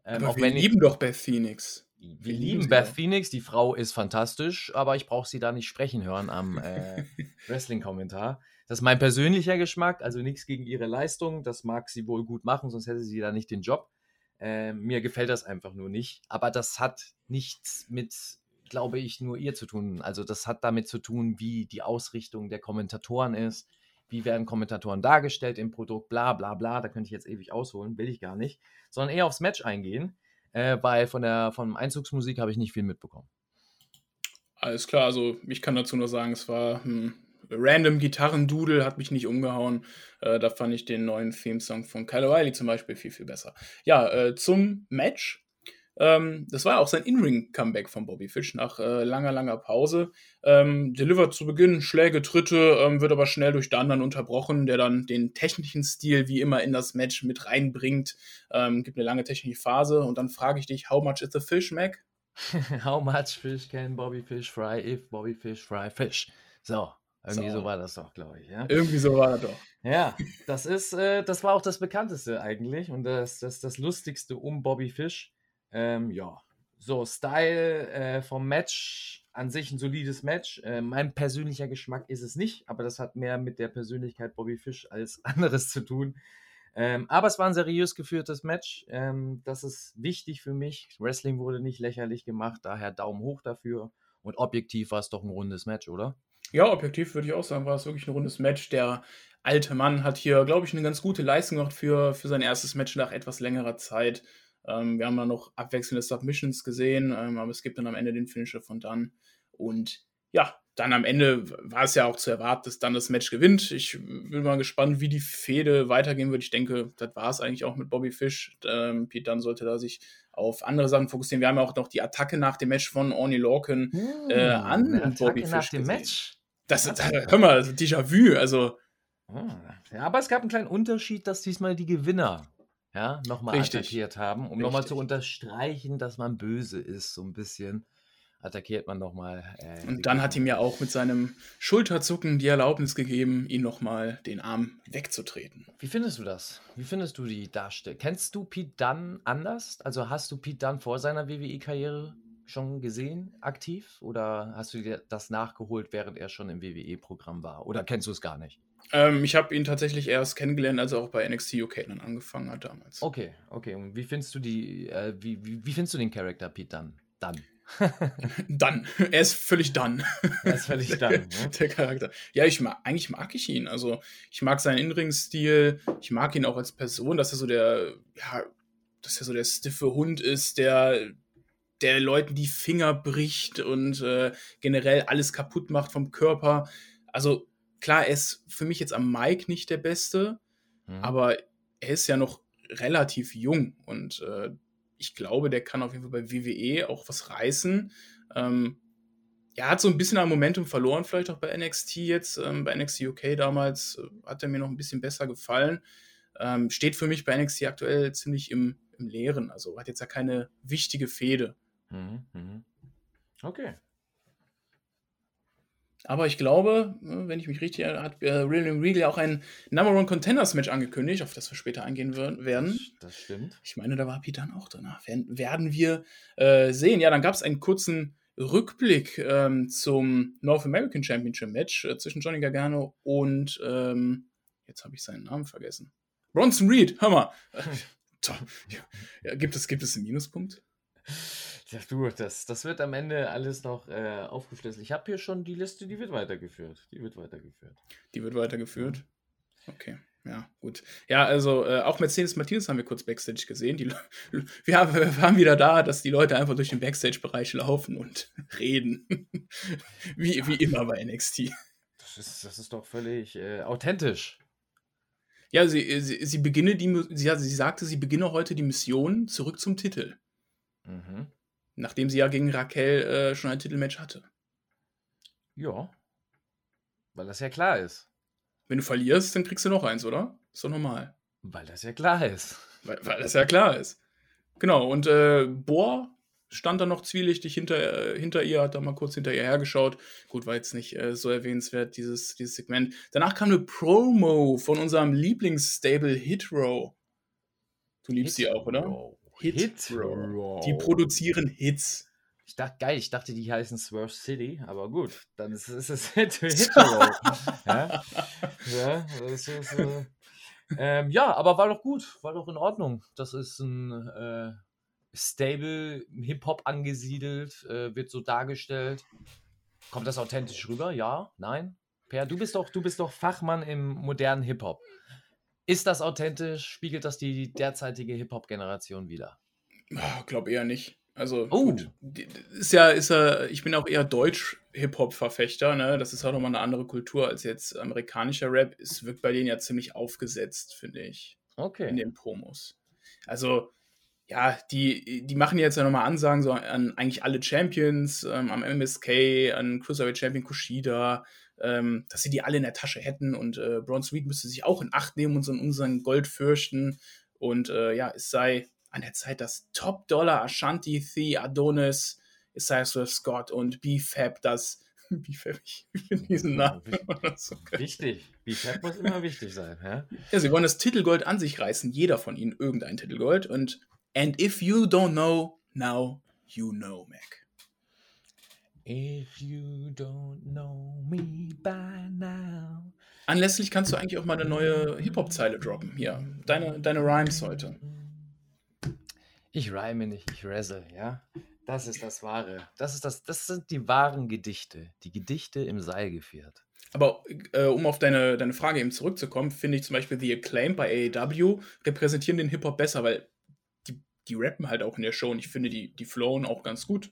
Ähm, Aber auch wir wenn ich- lieben doch Beth Phoenix. wir Wir lieben lieben Beth ja. Phoenix, die Frau ist fantastisch, aber ich brauche sie da nicht sprechen hören am äh, Wrestling-Kommentar. Das ist mein persönlicher Geschmack, also nichts gegen ihre Leistung. Das mag sie wohl gut machen, sonst hätte sie da nicht den Job. Äh, mir gefällt das einfach nur nicht. Aber das hat nichts mit, glaube ich, nur ihr zu tun. Also das hat damit zu tun, wie die Ausrichtung der Kommentatoren ist. Wie werden Kommentatoren dargestellt im Produkt, bla bla bla. Da könnte ich jetzt ewig ausholen, will ich gar nicht. Sondern eher aufs Match eingehen äh, weil von der von Einzugsmusik habe ich nicht viel mitbekommen. Alles klar, also ich kann dazu nur sagen, es war ein random Gitarrendudel, hat mich nicht umgehauen. Äh, da fand ich den neuen Theme-Song von Kyle O'Reilly zum Beispiel viel, viel besser. Ja, äh, zum Match. Ähm, das war auch sein In-Ring-Comeback von Bobby Fish nach äh, langer, langer Pause. Ähm, delivert zu Beginn Schläge, Tritte, ähm, wird aber schnell durch den anderen unterbrochen, der dann den technischen Stil wie immer in das Match mit reinbringt. Ähm, gibt eine lange technische Phase und dann frage ich dich, how much is the fish, Mac? How much fish can Bobby Fish fry if Bobby Fish fry fish? So, irgendwie so, So. war das doch, glaube ich. Ja? Irgendwie so war das doch. Ja, das ist, äh, das war auch das bekannteste eigentlich und das, das, das lustigste um Bobby Fish. Ähm, ja, so Style äh, vom Match an sich ein solides Match. Äh, mein persönlicher Geschmack ist es nicht, aber das hat mehr mit der Persönlichkeit Bobby Fish als anderes zu tun. Ähm, aber es war ein seriös geführtes Match. Ähm, das ist wichtig für mich. Wrestling wurde nicht lächerlich gemacht, daher Daumen hoch dafür. Und objektiv war es doch ein rundes Match, oder? Ja, objektiv würde ich auch sagen, war es wirklich ein rundes Match. Der alte Mann hat hier, glaube ich, eine ganz gute Leistung gemacht für, für sein erstes Match nach etwas längerer Zeit. Ähm, wir haben da noch abwechselnde Submissions gesehen, ähm, aber es gibt dann am Ende den Finisher von Dunn. Und ja, dann am Ende war es ja auch zu erwarten, dass dann das Match gewinnt. Ich bin mal gespannt, wie die Fehde weitergehen wird. Ich denke, das war es eigentlich auch mit Bobby Fish. Ähm, Pete Dunn sollte da sich auf andere Sachen fokussieren. Wir haben ja auch noch die Attacke nach dem Match von Orny Lorcan Hm, äh, an eine Bobby Attacke nach Fish dem gesehen. Match. Das, das, hör mal, ist Déjà-vu. Also, Ah, Ja, aber es gab einen kleinen Unterschied, dass diesmal die Gewinner ja, nochmal attackiert haben, um nochmal zu unterstreichen, dass man böse ist, so ein bisschen. Attackiert man nochmal. Äh, und dann hat Gegner. ihm ja auch mit seinem Schulterzucken die Erlaubnis gegeben, ihn nochmal den Arm wegzutreten. Wie findest du das? Wie findest du die Darstellung? Kennst du Pete Dunn anders? Also hast du Pete Dunn vor seiner WWE-Karriere schon gesehen, aktiv? Oder hast du dir das nachgeholt, während er schon im WWE-Programm war? Oder kennst du es gar nicht? Ähm, ich habe ihn tatsächlich erst kennengelernt, als er auch bei NXT UK dann angefangen hat damals. Okay, okay. Und wie findest du die, äh, wie, wie, wie findest du den Charakter Pete Dunn? Dunn. Dann. Er ist völlig dann. Er ist völlig dann. Ne? Der Charakter. Ja, ich mag, eigentlich mag ich ihn. Also, ich mag seinen Innenringstil. Ich mag ihn auch als Person, dass er so der, ja, dass er so der stiffe Hund ist, der, der Leuten die Finger bricht und äh, generell alles kaputt macht vom Körper. Also, klar, er ist für mich jetzt am Mike nicht der Beste, Mhm. aber er ist ja noch relativ jung und äh, ich glaube, der kann auf jeden Fall bei WWE auch was reißen. Ähm, er hat so ein bisschen an Momentum verloren, vielleicht auch bei NXT jetzt. Ähm, bei NXT UK damals äh, hat er mir noch ein bisschen besser gefallen. Ähm, steht für mich bei NXT aktuell ziemlich im, im Leeren. Also hat jetzt ja keine wichtige Fehde. Mhm, mhm. Okay. Aber ich glaube, äh, wenn ich mich richtig erinnere, hat äh, William Regal ja auch ein Number One Contenders Match angekündigt, auf das wir später eingehen werden. Das stimmt. Ich meine, da war Pete dann auch drin. Ach, Werden, wir äh, sehen. Ja, dann gab es einen kurzen Rückblick ähm, zum North American Championship Match äh, zwischen Johnny Gargano und ähm, jetzt habe ich seinen Namen vergessen. Bronson Reed, hör mal. Ja, gibt, es, gibt es einen Minuspunkt? Ja, du, das, das wird am Ende alles noch äh, aufgeschlüsselt. Ich habe hier schon die Liste, die wird weitergeführt. Die wird weitergeführt. Die wird weitergeführt. Okay, ja, gut. Ja, also äh, auch Mercedes Martinez haben wir kurz Backstage gesehen. Die, wir, haben, wir waren wieder da, dass die Leute einfach durch den Backstage-Bereich laufen und reden. wie, wie immer bei NXT. Das ist, das ist doch völlig äh, authentisch. Ja, sie, sie, sie beginne die, sie, sie sagte, sie beginne heute die Mission zurück zum Titel. Mhm. Nachdem sie ja gegen Raquel äh, schon ein Titelmatch hatte. Ja. Weil das ja klar ist. Wenn du verlierst, dann kriegst du noch eins, oder? Ist doch normal. Weil das ja klar ist. Weil, weil das ja klar ist. Genau, und äh, Bohr stand da noch zwielichtig hinter, äh, hinter ihr, hat da mal kurz hinter ihr hergeschaut. Gut, war jetzt nicht äh, so erwähnenswert, dieses, dieses Segment. Danach kam eine Promo von unserem Lieblingsstable Hitro. Du liebst die auch, oder? Hitro. Hitro. Hitro. Die produzieren Hits. Ich dachte, geil, ich dachte, die heißen Swerve City, aber gut, dann ist, ist es Hit Hitro. ja? ja, das ist, äh, ähm, ja, aber war doch gut, war doch in Ordnung. Das ist ein äh, Stable, Hip-Hop angesiedelt, äh, wird so dargestellt. Kommt das authentisch rüber? Ja? Nein? Per, du bist doch, du bist doch Fachmann im modernen Hip-Hop. Ist das authentisch? Spiegelt das die derzeitige Hip-Hop-Generation wieder? Ah, Glaub eher nicht. Also, Oh. gut. Ist ja, ist ja, ich bin auch eher Deutsch-Hip-Hop-Verfechter, ne? Das ist auch nochmal eine andere Kultur als jetzt amerikanischer Rap. Es wirkt bei denen ja ziemlich aufgesetzt, finde ich. Okay. in den Promos. Also, ja, die, die machen jetzt ja nochmal Ansagen so an eigentlich alle Champions, ähm, am MSK, an Cruiserweight Champion Kushida, ähm, dass sie die alle in der Tasche hätten und äh, Bronze Reed müsste sich auch in Acht nehmen und so in unseren Gold fürchten. Und äh, ja, es sei an der Zeit, dass Top Dollar, Ashanti, The, Adonis, Isaiah Swift Scott und B-Fab das. B-Fab, ich finde diesen Namen. so. Wichtig. B-Fab muss immer wichtig sein. Ja? Ja, sie wollen das Titelgold an sich reißen, jeder von ihnen irgendein Titelgold. Und and if you don't know, now you know, Mac. If you don't know me by now. Anlässlich kannst du eigentlich auch mal eine neue Hip-Hop-Zeile droppen. Hier, deine, deine Rhymes heute. Ich reime nicht, ich wrestle, ja. Das ist das Wahre. Das, ist das, das sind die wahren Gedichte. Die Gedichte im Seil geführt. Aber äh, um auf deine, deine Frage eben zurückzukommen, finde ich zum Beispiel The Acclaim bei AEW repräsentieren den Hip-Hop besser, weil die, die rappen halt auch in der Show und ich finde, die, die flowen auch ganz gut.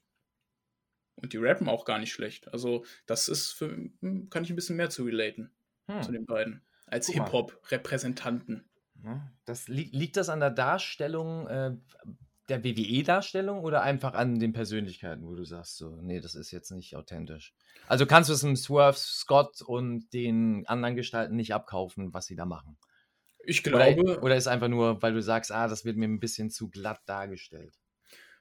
Und die rappen auch gar nicht schlecht. Also, das ist für, hm, kann ich ein bisschen mehr zu relaten hm. zu den beiden. Als Hip-Hop-Repräsentanten. Das, li liegt das an der Darstellung, äh, der WWE-Darstellung oder einfach an den Persönlichkeiten, wo du sagst, so, nee, das ist jetzt nicht authentisch? Also kannst du es dem Swerve Scott und den anderen Gestalten nicht abkaufen, was sie da machen? Ich glaube. Oder, oder ist einfach nur, weil du sagst, ah, das wird mir ein bisschen zu glatt dargestellt?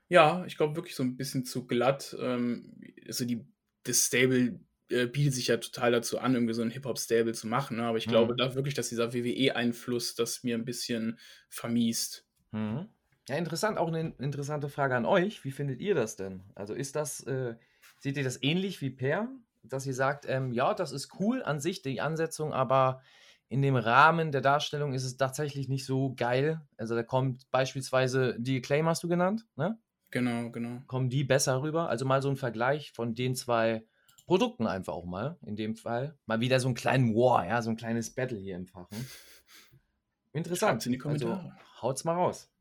Ja, ich glaube wirklich so ein bisschen zu glatt. Ähm, also die, das Stable äh, bietet sich ja total dazu an, irgendwie so ein Hip-Hop-Stable zu machen. Ne? Aber ich glaube mhm. da wirklich, dass dieser WWE-Einfluss das mir ein bisschen vermiest. Mhm. Ja, interessant. Auch eine interessante Frage an euch. Wie findet ihr das denn? Also ist das, äh, seht ihr das ähnlich wie Per? Dass ihr sagt, ähm, ja, das ist cool an sich, die Ansetzung, aber in dem Rahmen der Darstellung ist es tatsächlich nicht so geil. Also da kommt beispielsweise die Claim hast du genannt, ne? Genau, genau. Kommen die besser rüber? Also mal so ein Vergleich von den zwei Produkten einfach auch mal, in dem Fall. Mal wieder so einen kleinen War, ja, so ein kleines Battle hier im Fachen. Interessant. in die Kommentare. Also, haut's mal raus.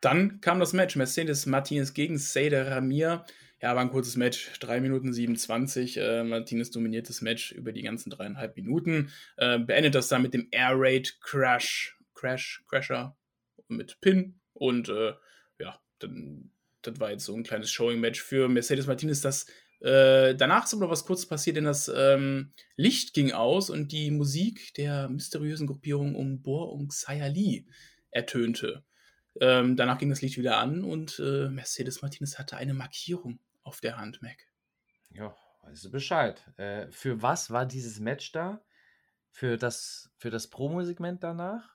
Dann kam das Match Mercedes Martinez gegen Seider Ramir. Ja, war ein kurzes Match, 3 Minuten 27. Äh, Martinez dominiert das Match über die ganzen dreieinhalb Minuten. Äh, beendet das dann mit dem Air Raid Crash, Crash, Crasher mit Pin. Und äh, dann, das war jetzt so ein kleines Showing-Match für Mercedes Martinez, das äh, danach ist aber was kurz passiert, denn das ähm, Licht ging aus und die Musik der mysteriösen Gruppierung um Bohr und Sayali ertönte. Ähm, danach ging das Licht wieder an und äh, Mercedes Martinez hatte eine Markierung auf der Hand, Mac. Ja, weißt du Bescheid. Äh, für was war dieses Match da? Für das, für das Promo-Segment danach?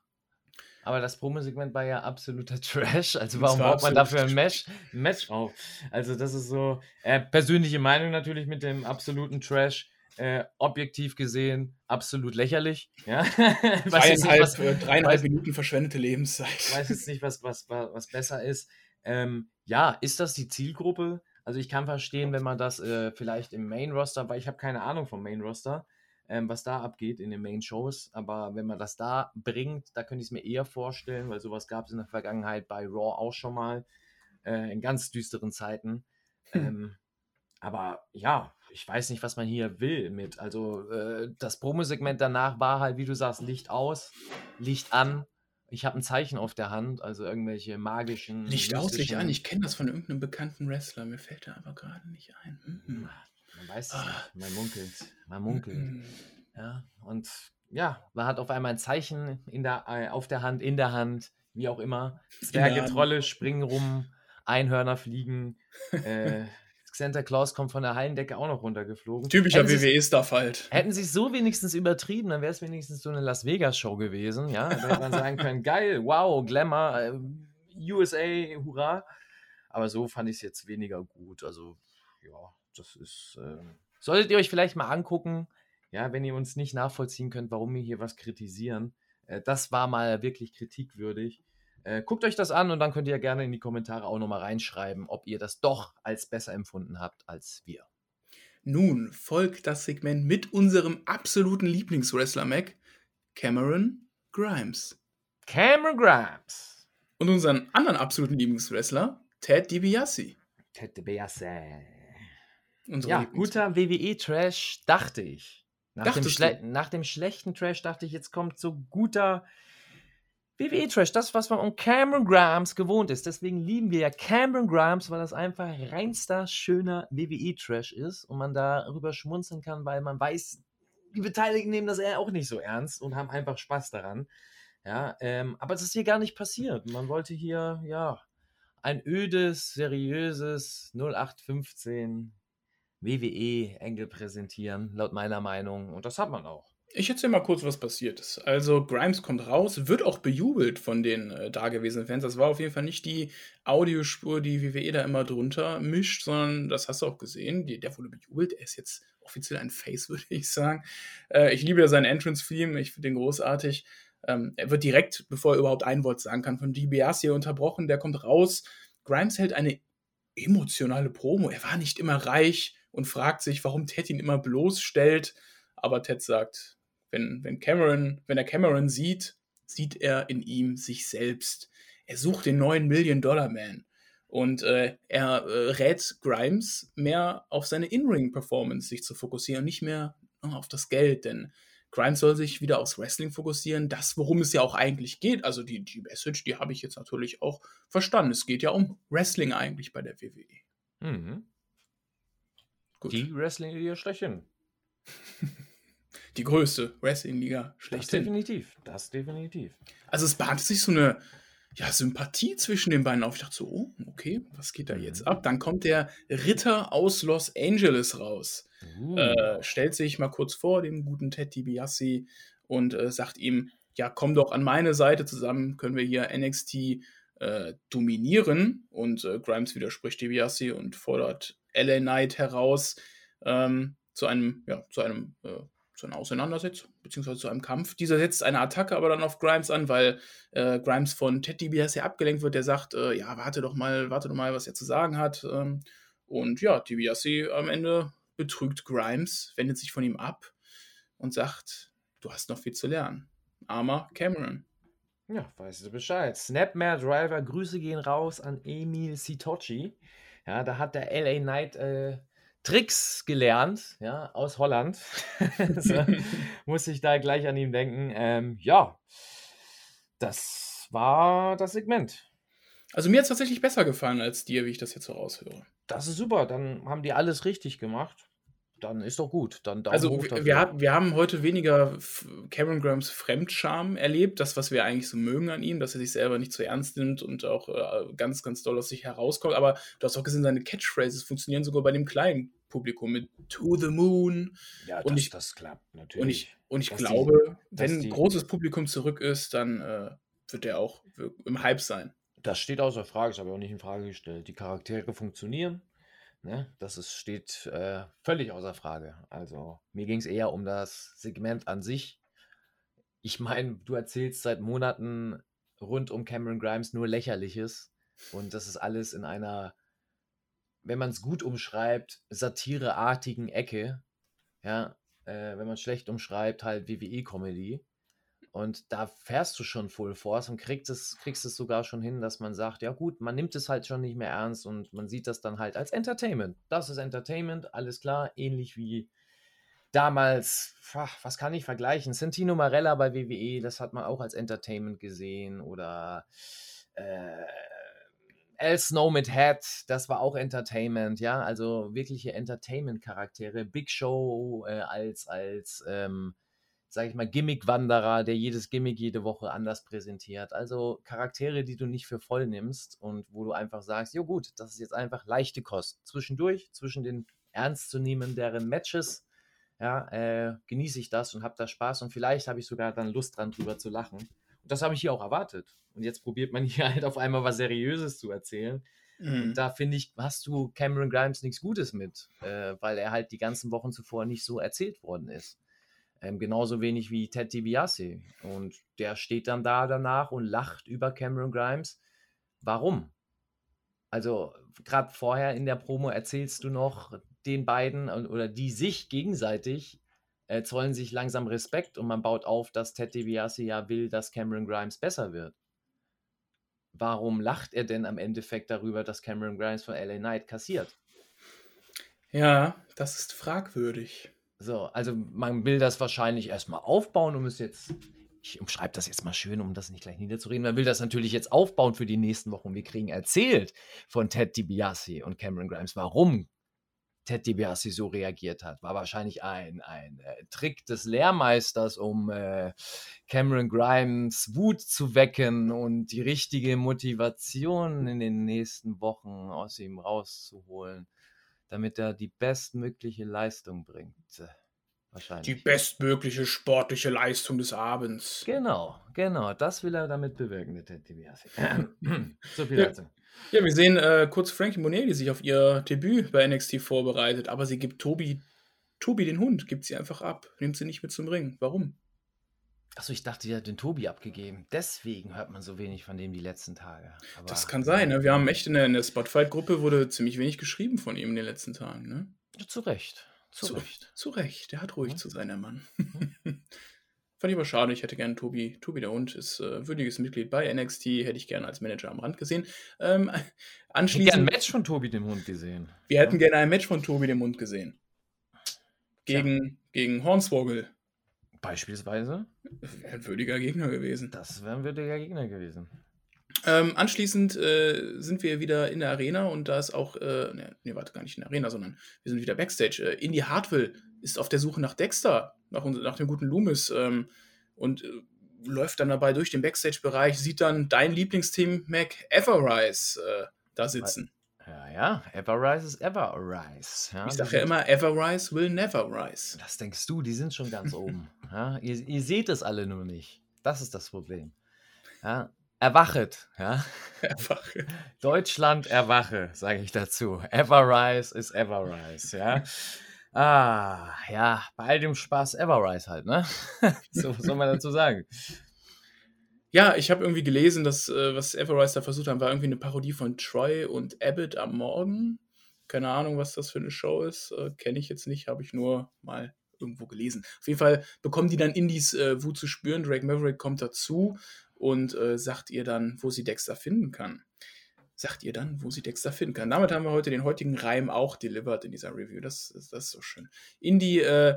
Aber das Promo-Segment war ja absoluter Trash. Also warum baut man dafür ein Match, Match auf? Also das ist so äh, persönliche Meinung natürlich mit dem absoluten Trash. Äh, objektiv gesehen absolut lächerlich. Ja? dreieinhalb, was, äh, dreieinhalb Minuten verschwendete Lebenszeit. Ich weiß jetzt nicht, was, was, was besser ist. Ähm, ja, ist das die Zielgruppe? Also ich kann verstehen, wenn man das äh, vielleicht im Main-Roster, weil ich habe keine Ahnung vom Main-Roster, ähm, was da abgeht in den Main-Shows. Aber wenn man das da bringt, da könnte ich es mir eher vorstellen, weil sowas gab es in der Vergangenheit bei Raw auch schon mal, äh, in ganz düsteren Zeiten. Hm. Ähm, aber ja, ich weiß nicht, was man hier will mit. Also äh, das Promo-Segment danach war halt, wie du sagst, Licht aus, Licht an. Ich habe ein Zeichen auf der Hand, also irgendwelche magischen. Licht aus, Licht an. Ich kenne das von irgendeinem bekannten Wrestler. Mir fällt er aber gerade nicht ein. Mhm. Man weiß es ah. nicht. Man munkelt. Man munkelt. Ja, und ja, man hat auf einmal ein Zeichen in der, äh, auf der Hand, in der Hand, wie auch immer. Zwerge, Trolle springen rum, Einhörner fliegen. äh, Santa Claus kommt von der Hallendecke auch noch runtergeflogen. Typischer WWE-Stuff halt. Hätten sie es so wenigstens übertrieben, dann wäre es wenigstens so eine Las Vegas-Show gewesen. Ja, da hätte man sagen können: geil, wow, Glamour, äh, USA, hurra. Aber so fand ich es jetzt weniger gut. Also, ja, das ist. Äh, solltet ihr euch vielleicht mal angucken, ja, wenn ihr uns nicht nachvollziehen könnt, warum wir hier was kritisieren. Äh, das war mal wirklich kritikwürdig. Äh, guckt euch das an und dann könnt ihr gerne in die Kommentare auch nochmal reinschreiben, ob ihr das doch als besser empfunden habt als wir. Nun folgt das Segment mit unserem absoluten Lieblingswrestler Mac, Cameron Grimes. Cameron Grimes. Und unseren anderen absoluten Lieblingswrestler, Ted DiBiase. Ted DiBiase. Unsere ja, guter WWE-Trash, dachte ich. Nach dem, nach dem, schlechten Trash dachte ich, jetzt kommt so guter WWE-Trash, das, was man um Cameron Grimes gewohnt ist. Deswegen lieben wir ja Cameron Grimes, weil das einfach reinster, schöner WWE-Trash ist und man darüber schmunzeln kann, weil man weiß, die Beteiligten nehmen das eher auch nicht so ernst und haben einfach Spaß daran. Ja, ähm, aber es ist hier gar nicht passiert. Man wollte hier, ja, ein ödes, seriöses 0815 WWE-Engel präsentieren, laut meiner Meinung. Und das hat man auch. Ich erzähle mal kurz, was passiert ist. Also, Grimes kommt raus, wird auch bejubelt von den äh, dagewesenen Fans. Das war auf jeden Fall nicht die Audiospur, die WWE da immer drunter mischt, sondern das hast du auch gesehen. Die, der wurde bejubelt. Er ist jetzt offiziell ein Face, würde ich sagen. Äh, ich liebe ja seinen Entrance-Theme. Ich finde den großartig. Ähm, er wird direkt, bevor er überhaupt ein Wort sagen kann, von DBS hier unterbrochen. Der kommt raus. Grimes hält eine emotionale Promo. Er war nicht immer reich und fragt sich, warum Ted ihn immer bloßstellt. Aber Ted sagt, wenn, wenn Cameron, wenn er Cameron sieht, sieht er in ihm sich selbst. Er sucht den neuen Million-Dollar-Man. Und äh, er äh, rät Grimes, mehr auf seine In-Ring-Performance sich zu fokussieren, nicht mehr auf das Geld, denn Grimes soll sich wieder aufs Wrestling fokussieren, das, worum es ja auch eigentlich geht. Also die, die Message, die habe ich jetzt natürlich auch verstanden. Es geht ja um Wrestling eigentlich bei der WWE. Mhm. Die Wrestling-Liga schlechthin. die größte Wrestling-Liga schlechthin. Das definitiv, das definitiv. Also es bahnte sich so eine ja, Sympathie zwischen den beiden auf. Ich dachte so, oh, okay, was geht da jetzt mhm. ab? Dann kommt der Ritter aus Los Angeles raus. Uh. Äh, stellt sich mal kurz vor, dem guten Ted DiBiase, und äh, sagt ihm, ja, komm doch an meine Seite zusammen, können wir hier NXT äh, dominieren. Und äh, Grimes widerspricht DiBiase und fordert LA Knight heraus ähm, zu einem, ja, zu einem äh, zu einer Auseinandersetzung, beziehungsweise zu einem Kampf. Dieser setzt eine Attacke aber dann auf Grimes an, weil äh, Grimes von Ted DiBiase abgelenkt wird. Der sagt, äh, ja, warte doch mal, warte doch mal, was er zu sagen hat. Ähm, und ja, DiBiase am Ende betrügt Grimes, wendet sich von ihm ab und sagt, du hast noch viel zu lernen. Armer Cameron. Ja, weißt du Bescheid. Snapmare Driver, Grüße gehen raus an Emil Sitochi. Ja, da hat der LA Knight äh, Tricks gelernt, ja, aus Holland. so, muss ich da gleich an ihm denken. Ähm, ja, das war das Segment. Also mir hat es tatsächlich besser gefallen als dir, wie ich das jetzt so raushöre. Das ist super, dann haben die alles richtig gemacht. Dann ist doch gut. Dann Daumen also wir, wir, wir, haben heute weniger Cameron Grahams Fremdscham erlebt, das, was wir eigentlich so mögen an ihm, dass er sich selber nicht zu ernst nimmt und auch äh, ganz, ganz doll aus sich herauskommt. Aber du hast auch gesehen, seine Catchphrases funktionieren sogar bei dem kleinen Publikum mit To the Moon. Ja, und das, ich, das klappt natürlich. Und ich, und ich glaube, die, wenn ein großes Publikum zurück ist, dann äh, wird er auch im Hype sein. Das steht außer Frage, das habe ich auch nicht in Frage gestellt. Die Charaktere funktionieren. Ne? Das ist, steht äh, völlig außer Frage. Also mir ging es eher um das Segment an sich. Ich meine, du erzählst seit Monaten rund um Cameron Grimes nur Lächerliches. Und das ist alles in einer, wenn man es gut umschreibt, satireartigen Ecke. Ja, äh, wenn man schlecht umschreibt, halt WWE-Comedy. Und da fährst du schon Full Force und kriegst es, kriegst es sogar schon hin, dass man sagt, ja gut, man nimmt es halt schon nicht mehr ernst und man sieht das dann halt als Entertainment. Das ist Entertainment, alles klar, ähnlich wie damals, was kann ich vergleichen? Santino Marella bei WWE, das hat man auch als Entertainment gesehen oder äh, Al Snow mit Head, das war auch Entertainment, ja, also wirkliche Entertainment-Charaktere. Big Show äh, als, als ähm, sage ich mal, Gimmick-Wanderer, der jedes Gimmick jede Woche anders präsentiert. Also Charaktere, die du nicht für voll nimmst und wo du einfach sagst, jo gut, das ist jetzt einfach leichte Kost. Zwischendurch, zwischen den ernstzunehmenderen Matches, ja, äh, genieße ich das und habe da Spaß und vielleicht habe ich sogar dann Lust dran, drüber zu lachen. Und das habe ich hier auch erwartet. Und jetzt probiert man hier halt auf einmal was Seriöses zu erzählen. Mhm. Und da finde ich, hast du Cameron Grimes nichts Gutes mit, äh, weil er halt die ganzen Wochen zuvor nicht so erzählt worden ist. Ähm, genauso wenig wie Ted DiBiase. Und der steht dann da danach und lacht über Cameron Grimes. Warum? Also, gerade vorher in der Promo erzählst du noch den beiden oder die sich gegenseitig äh, zollen sich langsam Respekt und man baut auf, dass Ted DiBiase ja will, dass Cameron Grimes besser wird. Warum lacht er denn am Endeffekt darüber, dass Cameron Grimes von LA Knight kassiert? Ja, das ist fragwürdig. So, also man will das wahrscheinlich erstmal aufbauen, um es jetzt, ich umschreibe das jetzt mal schön, um das nicht gleich niederzureden, man will das natürlich jetzt aufbauen für die nächsten Wochen. Wir kriegen erzählt von Ted DiBiase und Cameron Grimes, warum Ted DiBiase so reagiert hat. War wahrscheinlich ein, ein äh, Trick des Lehrmeisters, um äh, Cameron Grimes Wut zu wecken und die richtige Motivation in den nächsten Wochen aus ihm rauszuholen damit er die bestmögliche Leistung bringt. Äh, wahrscheinlich. Die bestmögliche sportliche Leistung des Abends. Genau, genau. Das will er damit bewirken, der DiBiase. so viel dazu. Ja, wir sehen äh, kurz Frankie Monet, die sich auf ihr Debüt bei NXT vorbereitet, aber sie gibt Tobi, Tobi den Hund, gibt sie einfach ab, nimmt sie nicht mit zum Ring. Warum? Achso, ich dachte, die hat den Tobi abgegeben. Deswegen hört man so wenig von dem die letzten Tage. Aber das kann sein, ne? Wir haben echt in der, der Spotify-Gruppe wurde ziemlich wenig geschrieben von ihm in den letzten Tagen, ne? Ja, zu Recht. Zu, Recht. Zu Recht, der hat ruhig ja. zu sein, der Mann. Fand ich aber schade, ich hätte gerne Tobi. Tobi der Hund ist äh, würdiges Mitglied bei NXT, hätte ich gerne als Manager am Rand gesehen. Ähm, anschließend. Hätte ein Match von Tobi dem Hund gesehen. Wir ja. hätten gerne ein Match von Tobi dem Hund gesehen. Gegen, ja. gegen Hornswoggle. Beispielsweise? Wäre ein würdiger Gegner gewesen. Das wäre ein würdiger Gegner gewesen. Ähm, anschließend äh, sind wir wieder in der Arena und da ist auch, äh, ne, nee, warte, gar nicht in der Arena, sondern wir sind wieder Backstage. Äh, Indy Hartwell ist auf der Suche nach Dexter, nach, nach dem guten Loomis ähm, und äh, läuft dann dabei durch den Backstage-Bereich, sieht dann dein Lieblingsteam Mac Everrise äh, da sitzen. Ja, ja, Everrise ist Everrise. Ja, ich sage ja immer, Everrise will never rise. Das denkst du, die sind schon ganz oben. Ja, ihr, ihr seht es alle nur nicht. Das ist das Problem. Ja, erwachet, ja. Erwache. Deutschland erwache, sage ich dazu. Everrise ist Everrise, ja. Ah, ja, bei all dem Spaß Everrise halt, ne? so soll man dazu sagen. Ja, ich habe irgendwie gelesen, dass äh, was Everrise da versucht haben, war irgendwie eine Parodie von Troy und Abbott am Morgen. Keine Ahnung, was das für eine Show ist. Äh, Kenne ich jetzt nicht, habe ich nur mal irgendwo gelesen. Auf jeden Fall bekommen die dann Indies äh, Wut zu spüren. Drake Maverick kommt dazu und äh, sagt ihr dann, wo sie Dexter finden kann. Sagt ihr dann, wo sie Dexter finden kann. Damit haben wir heute den heutigen Reim auch delivered in dieser Review. Das, das, ist so schön. Indy äh,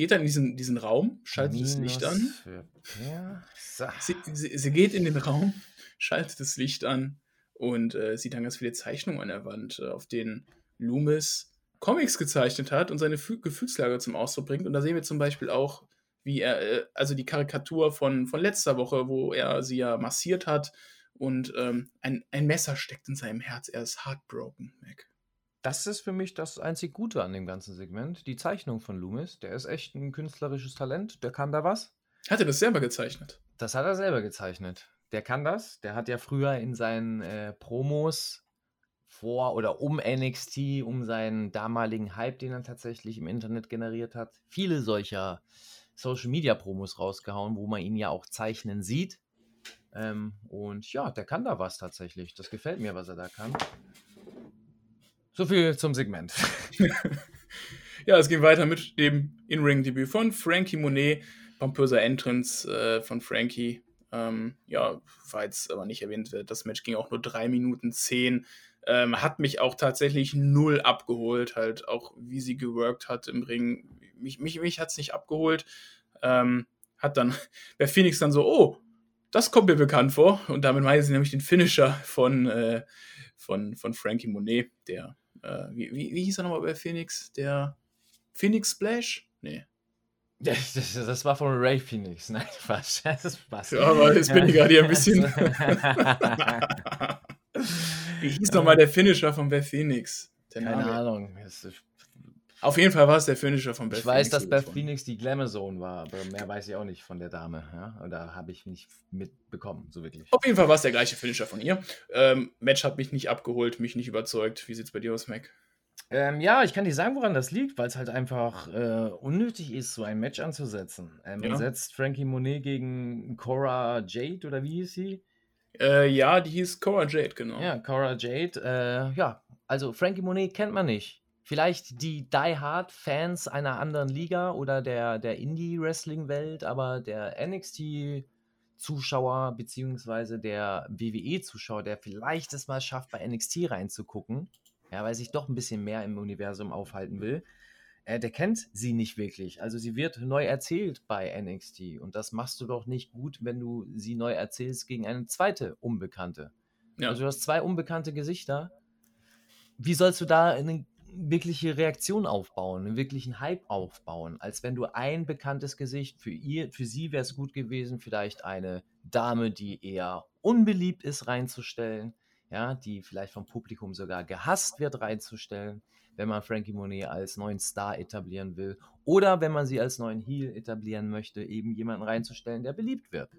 geht dann in diesen, diesen Raum, schaltet Minus das Licht an. Für, ja. sie, sie, sie, geht in den Raum, schaltet das Licht an und äh, sieht dann ganz viele Zeichnungen an der Wand, äh, auf denen Loomis Comics gezeichnet hat und seine Gefühlslage zum Ausdruck bringt. Und da sehen wir zum Beispiel auch wie er, äh, also die Karikatur von, von letzter Woche, wo er sie ja massiert hat und ähm, ein, ein Messer steckt in seinem Herz. Er ist heartbroken, Mac. Das ist für mich das einzig Gute an dem ganzen Segment. Die Zeichnung von Loomis. Der ist echt ein künstlerisches Talent. Der kann da was. Hat er das selber gezeichnet? Das hat er selber gezeichnet. Der kann das. Der hat ja früher in seinen äh, Promos vor oder um NXT, um seinen damaligen Hype, den er tatsächlich im Internet generiert hat, viele solcher Social Media Promos rausgehauen, wo man ihn ja auch zeichnen sieht. Ähm, und ja, der kann da was tatsächlich. Das gefällt mir, was er da kann. So viel zum Segment. ja, es ging weiter mit dem In-Ring-Debüt von Frankie Monet. Pompöser Entrance äh, von Frankie. Ähm, ja, falls aber nicht erwähnt wird, das Match ging auch nur 3 Minuten 10. Ähm, hat mich auch tatsächlich null abgeholt, halt auch wie sie geworkt hat im Ring, mich, mich, mich hat es nicht abgeholt. Ähm, hat dann bei Phoenix dann so, oh, das kommt mir bekannt vor. Und damit meinen sie nämlich den Finisher von, äh, von, von Frankie Monet, der, äh, wie, wie, wie hieß er nochmal bei Phoenix? Der Phoenix Splash? Nee. Das, das, das, war von Ray Phoenix, nein, Spaß. Das ist Spaß. Ja, aber jetzt bin ich gerade hier ein bisschen. Wie hieß nochmal der Finisher von Beth Phoenix? Keine Ahnung. Das ist auf jeden Fall war es der Finisher von Beth Ich weiß, dass Beth Phoenix die Glamazone war, aber mehr weiß ich auch nicht von der Dame. Ja? Oder habe ich nicht mitbekommen, so wirklich. Auf jeden Fall war es der gleiche Finisher von ihr. Ähm, Match hat mich nicht abgeholt, mich nicht überzeugt. Wie sieht es bei dir aus, Mac? Ähm, ja, ich kann dir sagen, woran das liegt, weil es halt einfach äh, unnötig ist, so ein Match anzusetzen. Ähm, ja. Man setzt Frankie Monet gegen Cora Jade oder wie hieß sie? Äh, ja, die hieß Cora Jade, genau. Ja, Cora Jade. Äh, ja, also Frankie Monet kennt man nicht. Vielleicht die Die Hard Fans einer anderen Liga oder der, der Indie-Wrestling-Welt, aber der NXT-Zuschauer beziehungsweise der WWE-Zuschauer, der vielleicht es mal schafft, bei NXT reinzugucken, ja, weil sich doch ein bisschen mehr im Universum aufhalten will, äh, der kennt sie nicht wirklich. Also sie wird neu erzählt bei NXT und das machst du doch nicht gut, wenn du sie neu erzählst gegen eine zweite Unbekannte. Ja. Also du hast zwei unbekannte Gesichter. Wie sollst du da einen wirkliche Reaktion aufbauen, einen wirklichen Hype aufbauen, als wenn du ein bekanntes Gesicht für ihr, für sie wäre es gut gewesen, vielleicht eine Dame, die eher unbeliebt ist, reinzustellen, ja, die vielleicht vom Publikum sogar gehasst wird, reinzustellen, wenn man Frankie Monet als neuen Star etablieren will, oder wenn man sie als neuen Heel etablieren möchte, eben jemanden reinzustellen, der beliebt wird,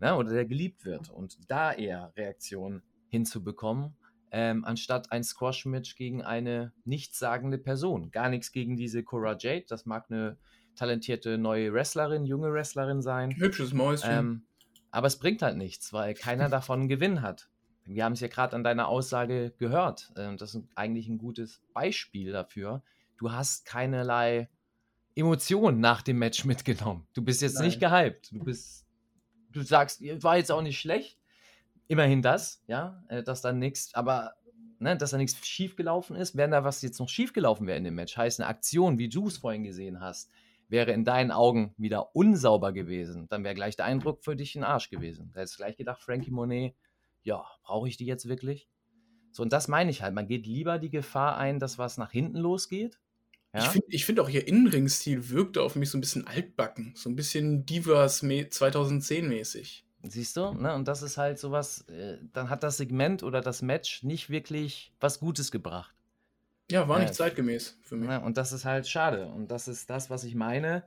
ja, oder der geliebt wird. Und da eher Reaktionen hinzubekommen ähm, anstatt ein Squash-Match gegen eine nichtssagende Person. Gar nichts gegen diese Cora Jade. Das mag eine talentierte neue Wrestlerin, junge Wrestlerin sein. Hübsches Mäuschen. Ähm, aber es bringt halt nichts, weil keiner davon einen Gewinn hat. Wir haben es ja gerade an deiner Aussage gehört. Ähm, das ist eigentlich ein gutes Beispiel dafür, du hast keinerlei Emotionen nach dem Match mitgenommen. Du bist jetzt nicht gehypt. Du bist, du sagst, war jetzt auch nicht schlecht. Immerhin das, ja, äh, dass da nichts, aber ne, dass da nichts schiefgelaufen ist. Wenn da was jetzt noch schiefgelaufen wäre in dem Match, heißt eine Aktion, wie du es vorhin gesehen hast, wäre in deinen Augen wieder unsauber gewesen, dann wäre gleich der Eindruck für dich ein Arsch gewesen. Da hättest du gleich gedacht, Frankie Monet, ja, brauche ich die jetzt wirklich? So, und das meine ich halt. Man geht lieber die Gefahr ein, dass was nach hinten losgeht. Ja? Ich finde find auch ihr Innenringstil wirkte auf mich so ein bisschen altbacken, so ein bisschen Divas 2010 mäßig. Siehst du? Ne? Und das ist halt sowas, äh, dann hat das Segment oder das Match nicht wirklich was Gutes gebracht. Ja, war nicht äh, zeitgemäß für mich. Ne? Und das ist halt schade. Und das ist das, was ich meine.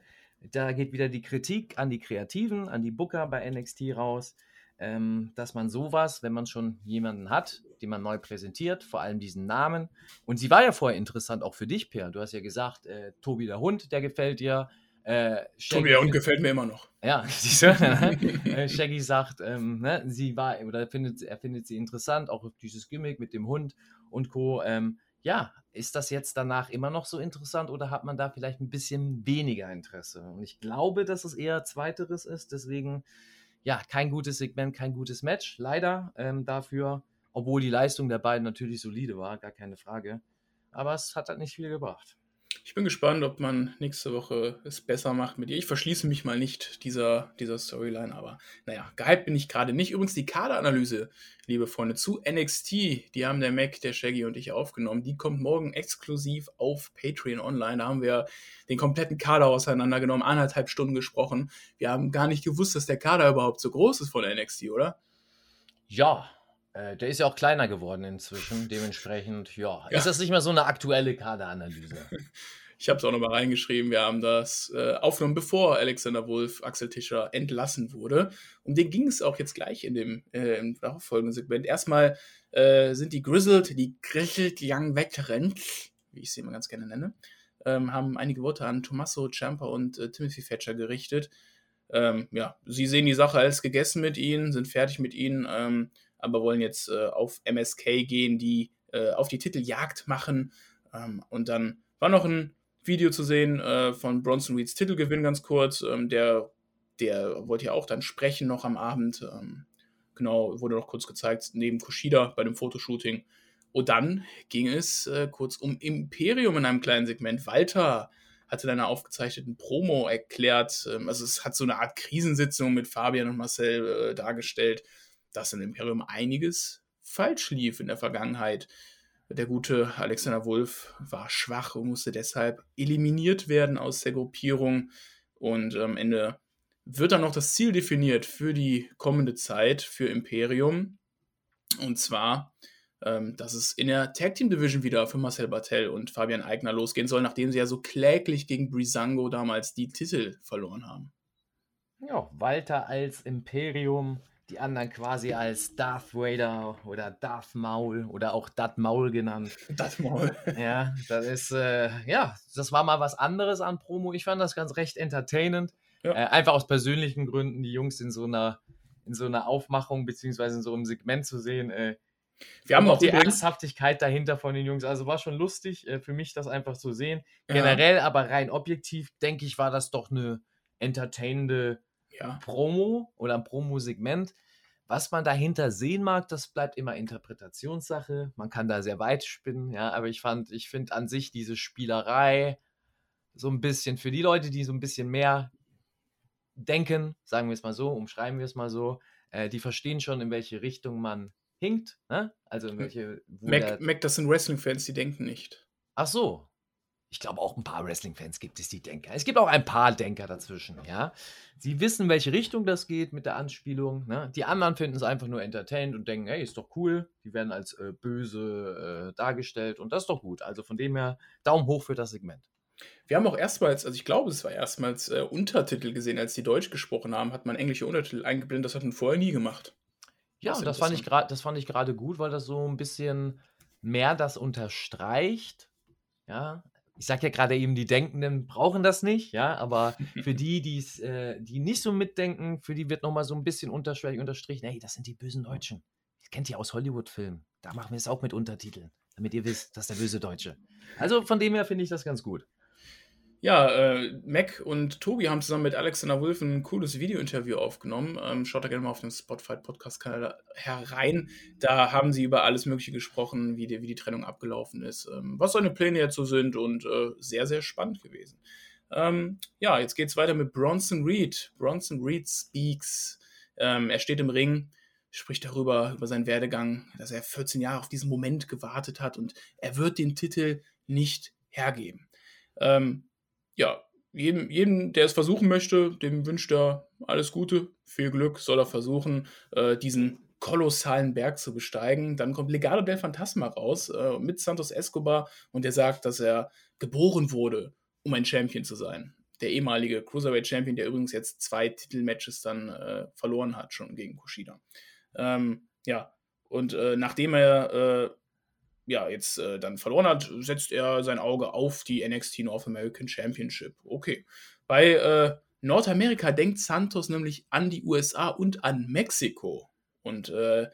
Da geht wieder die Kritik an die Kreativen, an die Booker bei NXT raus, ähm, dass man sowas, wenn man schon jemanden hat, den man neu präsentiert, vor allem diesen Namen. Und sie war ja vorher interessant, auch für dich, Per. Du hast ja gesagt, äh, Tobi der Hund, der gefällt dir. Äh, Tobi der Hund gefällt mir immer noch. Ja, siehst du? Äh, Shaggy sagt, ähm, ne, sie war, oder findet, er findet sie interessant, auch dieses Gimmick mit dem Hund und Co. Ähm, ja, ist das jetzt danach immer noch so interessant oder hat man da vielleicht ein bisschen weniger Interesse? Und ich glaube, dass es eher zweiteres ist. Deswegen, ja, kein gutes Segment, kein gutes Match. Leider ähm, dafür, obwohl die Leistung der beiden natürlich solide war, gar keine Frage. Aber es hat halt nicht viel gebracht. Ich bin gespannt, ob man nächste Woche es besser macht mit ihr. Ich verschließe mich mal nicht dieser, dieser Storyline, aber naja, gehypt bin ich gerade nicht. Übrigens die Kaderanalyse, liebe Freunde, zu NXT, die haben der Mac, der Shaggy und ich aufgenommen. Die kommt morgen exklusiv auf Patreon online. Da haben wir den kompletten Kader auseinandergenommen, anderthalb Stunden gesprochen. Wir haben gar nicht gewusst, dass der Kader überhaupt so groß ist von NXT, oder? Ja, äh, der ist ja auch kleiner geworden inzwischen, dementsprechend, ja, ja. ist das nicht mehr so eine aktuelle Kaderanalyse. Ich habe es auch nochmal reingeschrieben, wir haben das äh, aufgenommen, bevor Alexander Wolf, Axel Tischer entlassen wurde. Um den ging es auch jetzt gleich in dem äh, im folgenden Segment. Erstmal äh, sind die Grizzled, die Grizzled Young Veterans, wie ich sie immer ganz gerne nenne, ähm, haben einige Worte an Tommaso Ciampa und äh, Timothy Thatcher gerichtet. Ähm, ja, sie sehen die Sache als gegessen mit ihnen, sind fertig mit ihnen. Ähm, aber wollen jetzt äh, auf MSK gehen, die äh, auf die Titeljagd machen. Ähm, und dann war noch ein Video zu sehen äh, von Bronson Reeds Titelgewinn ganz kurz. Ähm, der, der wollte ja auch dann sprechen noch am Abend. Ähm, genau, wurde noch kurz gezeigt, neben Kushida bei dem Fotoshooting. Und dann ging es äh, kurz um Imperium in einem kleinen Segment. Walter hatte dann eine aufgezeichneten Promo erklärt. Ähm, also es hat so eine Art Krisensitzung mit Fabian und Marcel äh, dargestellt dass im Imperium einiges falsch lief in der Vergangenheit. Der gute Alexander Wolf war schwach und musste deshalb eliminiert werden aus der Gruppierung. Und am Ende wird dann noch das Ziel definiert für die kommende Zeit für Imperium. Und zwar, ähm, dass es in der Tag Team Division wieder für Marcel Bartel und Fabian Eigner losgehen soll, nachdem sie ja so kläglich gegen Brisango damals die Titel verloren haben. Ja, Walter als Imperium die anderen quasi als Darth Vader oder Darth Maul oder auch Darth Maul genannt. Darth Maul. Ja, das ist, äh, ja, das war mal was anderes an Promo. Ich fand das ganz recht entertainend. Ja. Äh, einfach aus persönlichen Gründen, die Jungs in so einer, in so einer Aufmachung beziehungsweise in so einem Segment zu sehen. Äh, wir haben auch die Ernsthaftigkeit dahinter von den Jungs. Also war schon lustig äh, für mich, das einfach zu sehen. Generell, ja. aber rein objektiv, denke ich, war das doch eine entertainende ja. Promo oder ein Promo-Segment. Was man dahinter sehen mag, das bleibt immer Interpretationssache. Man kann da sehr weit spinnen, ja, aber ich fand, ich finde an sich diese Spielerei so ein bisschen für die Leute, die so ein bisschen mehr denken, sagen wir es mal so, umschreiben wir es mal so, äh, die verstehen schon, in welche Richtung man hinkt, ne? Also in hm. welche. Mac, Mac, das sind Wrestling-Fans, die denken nicht. Ach so, ich glaube, auch ein paar Wrestling-Fans gibt es, die Denker. Es gibt auch ein paar Denker dazwischen, ja. Sie wissen, welche Richtung das geht mit der Anspielung. Ne? Die anderen finden es einfach nur entertained und denken, hey, ist doch cool. Die werden als äh, böse äh, dargestellt und das ist doch gut. Also von dem her, Daumen hoch für das Segment. Wir haben auch erstmals, also ich glaube, es war erstmals äh, Untertitel gesehen, als die Deutsch gesprochen haben, hat man englische Untertitel eingeblendet. Das hat man vorher nie gemacht. Ja, das, das fand ich gerade, das fand ich gerade gut, weil das so ein bisschen mehr das unterstreicht. Ja, ich sage ja gerade eben, die Denkenden brauchen das nicht, ja, aber für die, die's, äh, die nicht so mitdenken, für die wird nochmal so ein bisschen unterschwellig unterstrichen, hey, das sind die bösen Deutschen. Das kennt ihr aus Hollywood-Filmen. Da machen wir es auch mit Untertiteln. damit ihr wisst, das ist der böse Deutsche. Also von dem her finde ich das ganz gut. Ja, äh, Mac und Tobi haben zusammen mit Alexander Wolf ein cooles Video-Interview aufgenommen. Ähm, schaut da gerne mal auf den Spotify Podcast-Kanal herein. Da haben sie über alles Mögliche gesprochen, wie die, wie die Trennung abgelaufen ist, ähm, was seine Pläne so sind und äh, sehr, sehr spannend gewesen. Ähm, ja, jetzt geht es weiter mit Bronson Reed. Bronson Reed speaks. Ähm, er steht im Ring, spricht darüber, über seinen Werdegang, dass er 14 Jahre auf diesen Moment gewartet hat und er wird den Titel nicht hergeben. Ähm, ja, jedem, jedem, der es versuchen möchte, dem wünscht er alles Gute, viel Glück, soll er versuchen, äh, diesen kolossalen Berg zu besteigen. Dann kommt Legado del Fantasma raus äh, mit Santos Escobar und der sagt, dass er geboren wurde, um ein Champion zu sein. Der ehemalige Cruiserweight Champion, der übrigens jetzt zwei Titelmatches dann äh, verloren hat, schon gegen Kushida. Ähm, ja, und äh, nachdem er äh, ja, jetzt äh, dann verloren hat, setzt er sein Auge auf die NXT North American Championship. Okay. Bei äh, Nordamerika denkt Santos nämlich an die USA und an Mexiko und äh,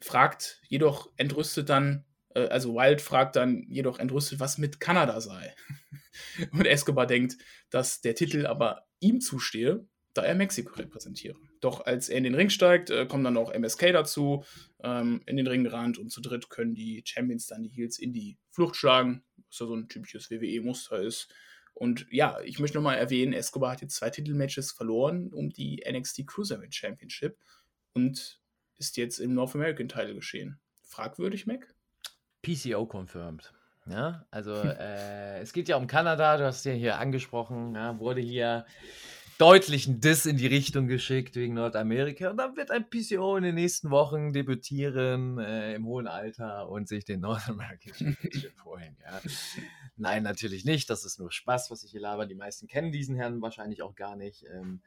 fragt jedoch entrüstet dann, äh, also Wild fragt dann jedoch entrüstet, was mit Kanada sei. und Escobar denkt, dass der Titel aber ihm zustehe da er Mexiko repräsentiere. Doch als er in den Ring steigt, äh, kommt dann auch MSK dazu, ähm, in den Ring gerannt und zu dritt können die Champions dann die Heels in die Flucht schlagen, was ja so ein typisches WWE-Muster ist. Und ja, ich möchte nochmal erwähnen, Escobar hat jetzt zwei Titelmatches verloren um die NXT Cruiserweight Championship und ist jetzt im North American Title geschehen. Fragwürdig, Mac? PCO confirmed. Ja, also äh, es geht ja um Kanada, du hast ja hier angesprochen, ja, wurde hier deutlichen Diss in die Richtung geschickt wegen Nordamerika. Und dann wird ein PCO in den nächsten Wochen debütieren äh, im hohen Alter und sich den Championship holen. Ja. Nein, natürlich nicht. Das ist nur Spaß, was ich hier laber. Die meisten kennen diesen Herrn wahrscheinlich auch gar nicht. Ähm,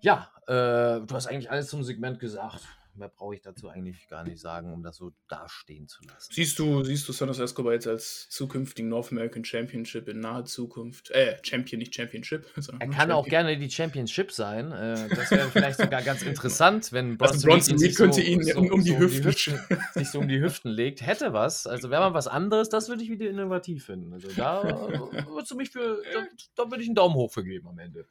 ja, äh, du hast eigentlich alles zum Segment gesagt mehr brauche ich dazu eigentlich gar nicht sagen, um das so dastehen zu lassen. Siehst du, siehst du Santos Escobar jetzt als zukünftigen North American Championship in naher Zukunft? Äh, Champion, nicht Championship. er kann Champion. auch gerne die Championship sein. Äh, das wäre vielleicht sogar ganz interessant, wenn also Bronson Reed könnte so, ihn so, um, die so Hüften, um die Hüften sich so um die Hüften legt. Hätte was. Also wäre mal was anderes, das würde ich wieder innovativ finden. Also da würdest du mich für, da, da würde ich einen Daumen hoch für geben am Ende.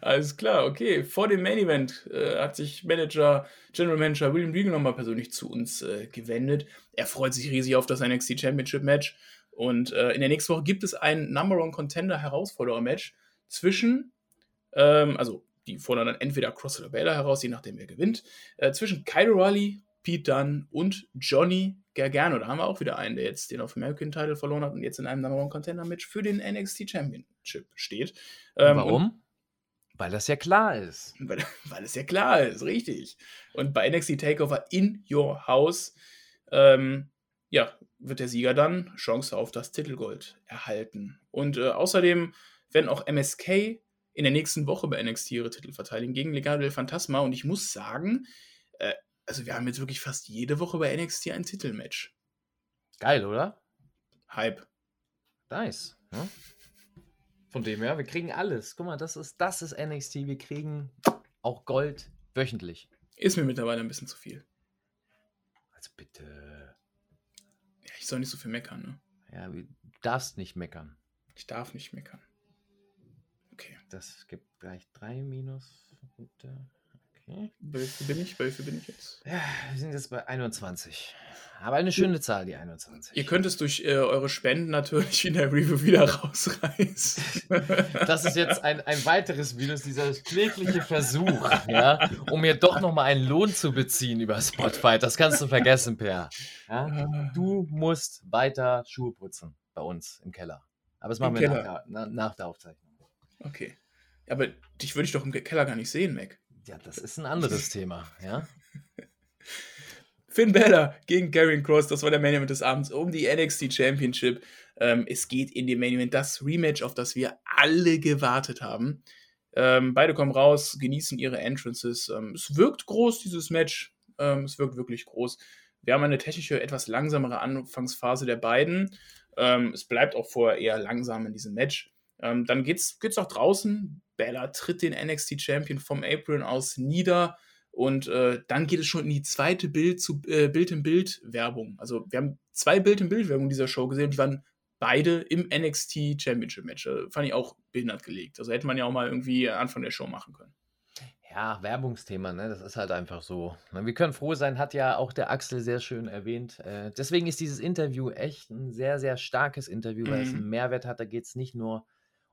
Alles klar, okay. Vor dem Main Event äh, hat sich Manager, General Manager William Regal nochmal persönlich zu uns äh, gewendet. Er freut sich riesig auf das NXT Championship Match. Und äh, in der nächsten Woche gibt es ein Number One Contender Herausforderer Match zwischen, ähm, also die fordern dann entweder Cross oder Baylor heraus, je nachdem wer gewinnt, äh, zwischen Kyle Riley, Pete Dunne und Johnny Gargano. Da haben wir auch wieder einen, der jetzt den auf American Title verloren hat und jetzt in einem Number One Contender Match für den NXT Championship steht. Ähm, Warum? Weil das ja klar ist. Weil, weil es ja klar ist, richtig. Und bei NXT Takeover in Your House, ähm, ja, wird der Sieger dann Chance auf das Titelgold erhalten. Und äh, außerdem werden auch MSK in der nächsten Woche bei NXT ihre Titel verteidigen gegen Legado del Fantasma. Und ich muss sagen, äh, also wir haben jetzt wirklich fast jede Woche bei NXT ein Titelmatch. Geil, oder? Hype. Nice. Ja? Von dem her, wir kriegen alles. Guck mal, das ist, das ist NXT. Wir kriegen auch Gold wöchentlich. Ist mir mittlerweile ein bisschen zu viel. Also bitte. Ja, ich soll nicht so viel meckern, ne? Ja, du darfst nicht meckern. Ich darf nicht meckern. Okay. Das gibt gleich drei Minus. Bei wie viel bin ich? Bei wie viel bin ich jetzt? Ja, wir sind jetzt bei 21. Aber eine schöne Zahl, die 21. Ihr könnt es durch äh, eure Spenden natürlich in der Review wieder rausreißen. Das ist jetzt ein, ein weiteres Minus, dieser klägliche Versuch, ja, um mir doch nochmal einen Lohn zu beziehen über Spotify. Das kannst du vergessen, Per. Ja? Du musst weiter Schuhe putzen bei uns im Keller. Aber das machen Im wir nach der, na, nach der, Aufzeichnung. Okay. Aber dich würde ich doch im Keller gar nicht sehen, Mac. Ja, das ist ein anderes Thema, ja. Finn Balor gegen Gary Cross, das war der Main Event des Abends um die NXT Championship. Ähm, es geht in dem Main Event das Rematch, auf das wir alle gewartet haben. Ähm, beide kommen raus, genießen ihre Entrances. Ähm, es wirkt groß, dieses Match. Ähm, es wirkt wirklich groß. Wir haben eine technische, etwas langsamere Anfangsphase der beiden. Ähm, es bleibt auch vorher eher langsam in diesem Match. Ähm, dann geht's, geht's auch draußen. Bella tritt den NXT Champion vom April aus nieder Und äh, dann geht es schon in die zweite Bild zu äh, Bild in Bild Werbung. Also wir haben zwei Bild in Bild Werbung dieser Show gesehen, die waren beide im NXT Championship Match. Äh, fand ich auch behindert gelegt. Also hätte man ja auch mal irgendwie Anfang der Show machen können. Ja, Werbungsthema, ne? Das ist halt einfach so. Ne, wir können froh sein, hat ja auch der Axel sehr schön erwähnt. Äh, deswegen ist dieses Interview echt ein sehr, sehr starkes Interview, weil es Mhm. einen Mehrwert hat. Da geht es nicht nur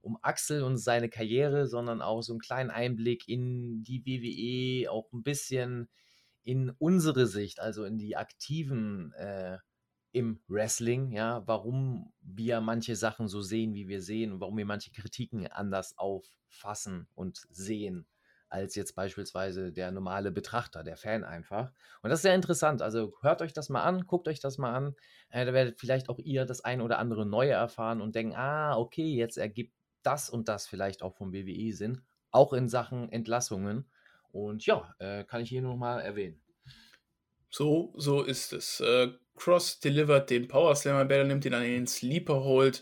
um Axel und seine Karriere, sondern auch so einen kleinen Einblick in die WWE, auch ein bisschen in unsere Sicht, also in die Aktiven äh, im Wrestling, ja, warum wir manche Sachen so sehen, wie wir sehen und warum wir manche Kritiken anders auffassen und sehen als jetzt beispielsweise der normale Betrachter, der Fan einfach. Und das ist sehr interessant. Also hört euch das mal an, guckt euch das mal an. Äh, da werdet vielleicht auch ihr das ein oder andere Neue erfahren und denken, ah, okay, jetzt ergibt das und das vielleicht auch vom WWE Sinn, auch in Sachen Entlassungen. Und ja, äh, kann ich hier nur mal erwähnen. So, so ist es. Äh, Cross delivert den Power Slammer, Bella nimmt ihn in den Sleeper holt,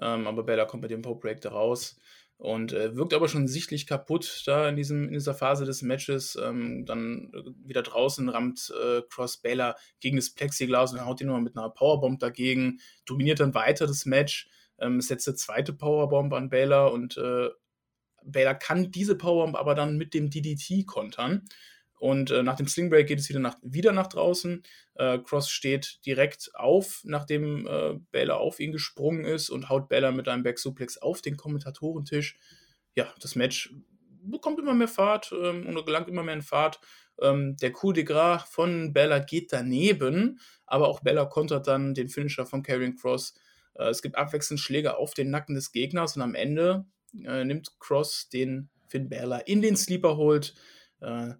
ähm, aber Bella kommt mit dem Pope Break raus und äh, wirkt aber schon sichtlich kaputt da in, diesem, in dieser Phase des Matches. Ähm, dann äh, wieder draußen rammt äh, Cross Bella gegen das Plexiglas und haut ihn nochmal mit einer Powerbomb dagegen, dominiert dann weiter das Match, ähm, setzt eine zweite Powerbomb an Bella und äh, Bella kann diese Powerbomb aber dann mit dem DDT kontern. Und äh, nach dem Sling Break geht es wieder nach, wieder nach draußen. Äh, Cross steht direkt auf, nachdem äh, Bella auf ihn gesprungen ist und haut Bella mit einem Back Suplex auf den Kommentatorentisch. Ja, das Match bekommt immer mehr Fahrt ähm, und gelangt immer mehr in Fahrt. Ähm, der Coup de Gras von Bella geht daneben, aber auch Bella kontert dann den Finisher von Karrion Cross. Äh, es gibt abwechselnd Schläge auf den Nacken des Gegners und am Ende äh, nimmt Cross den Finn Bella in den Sleeper holt. Äh,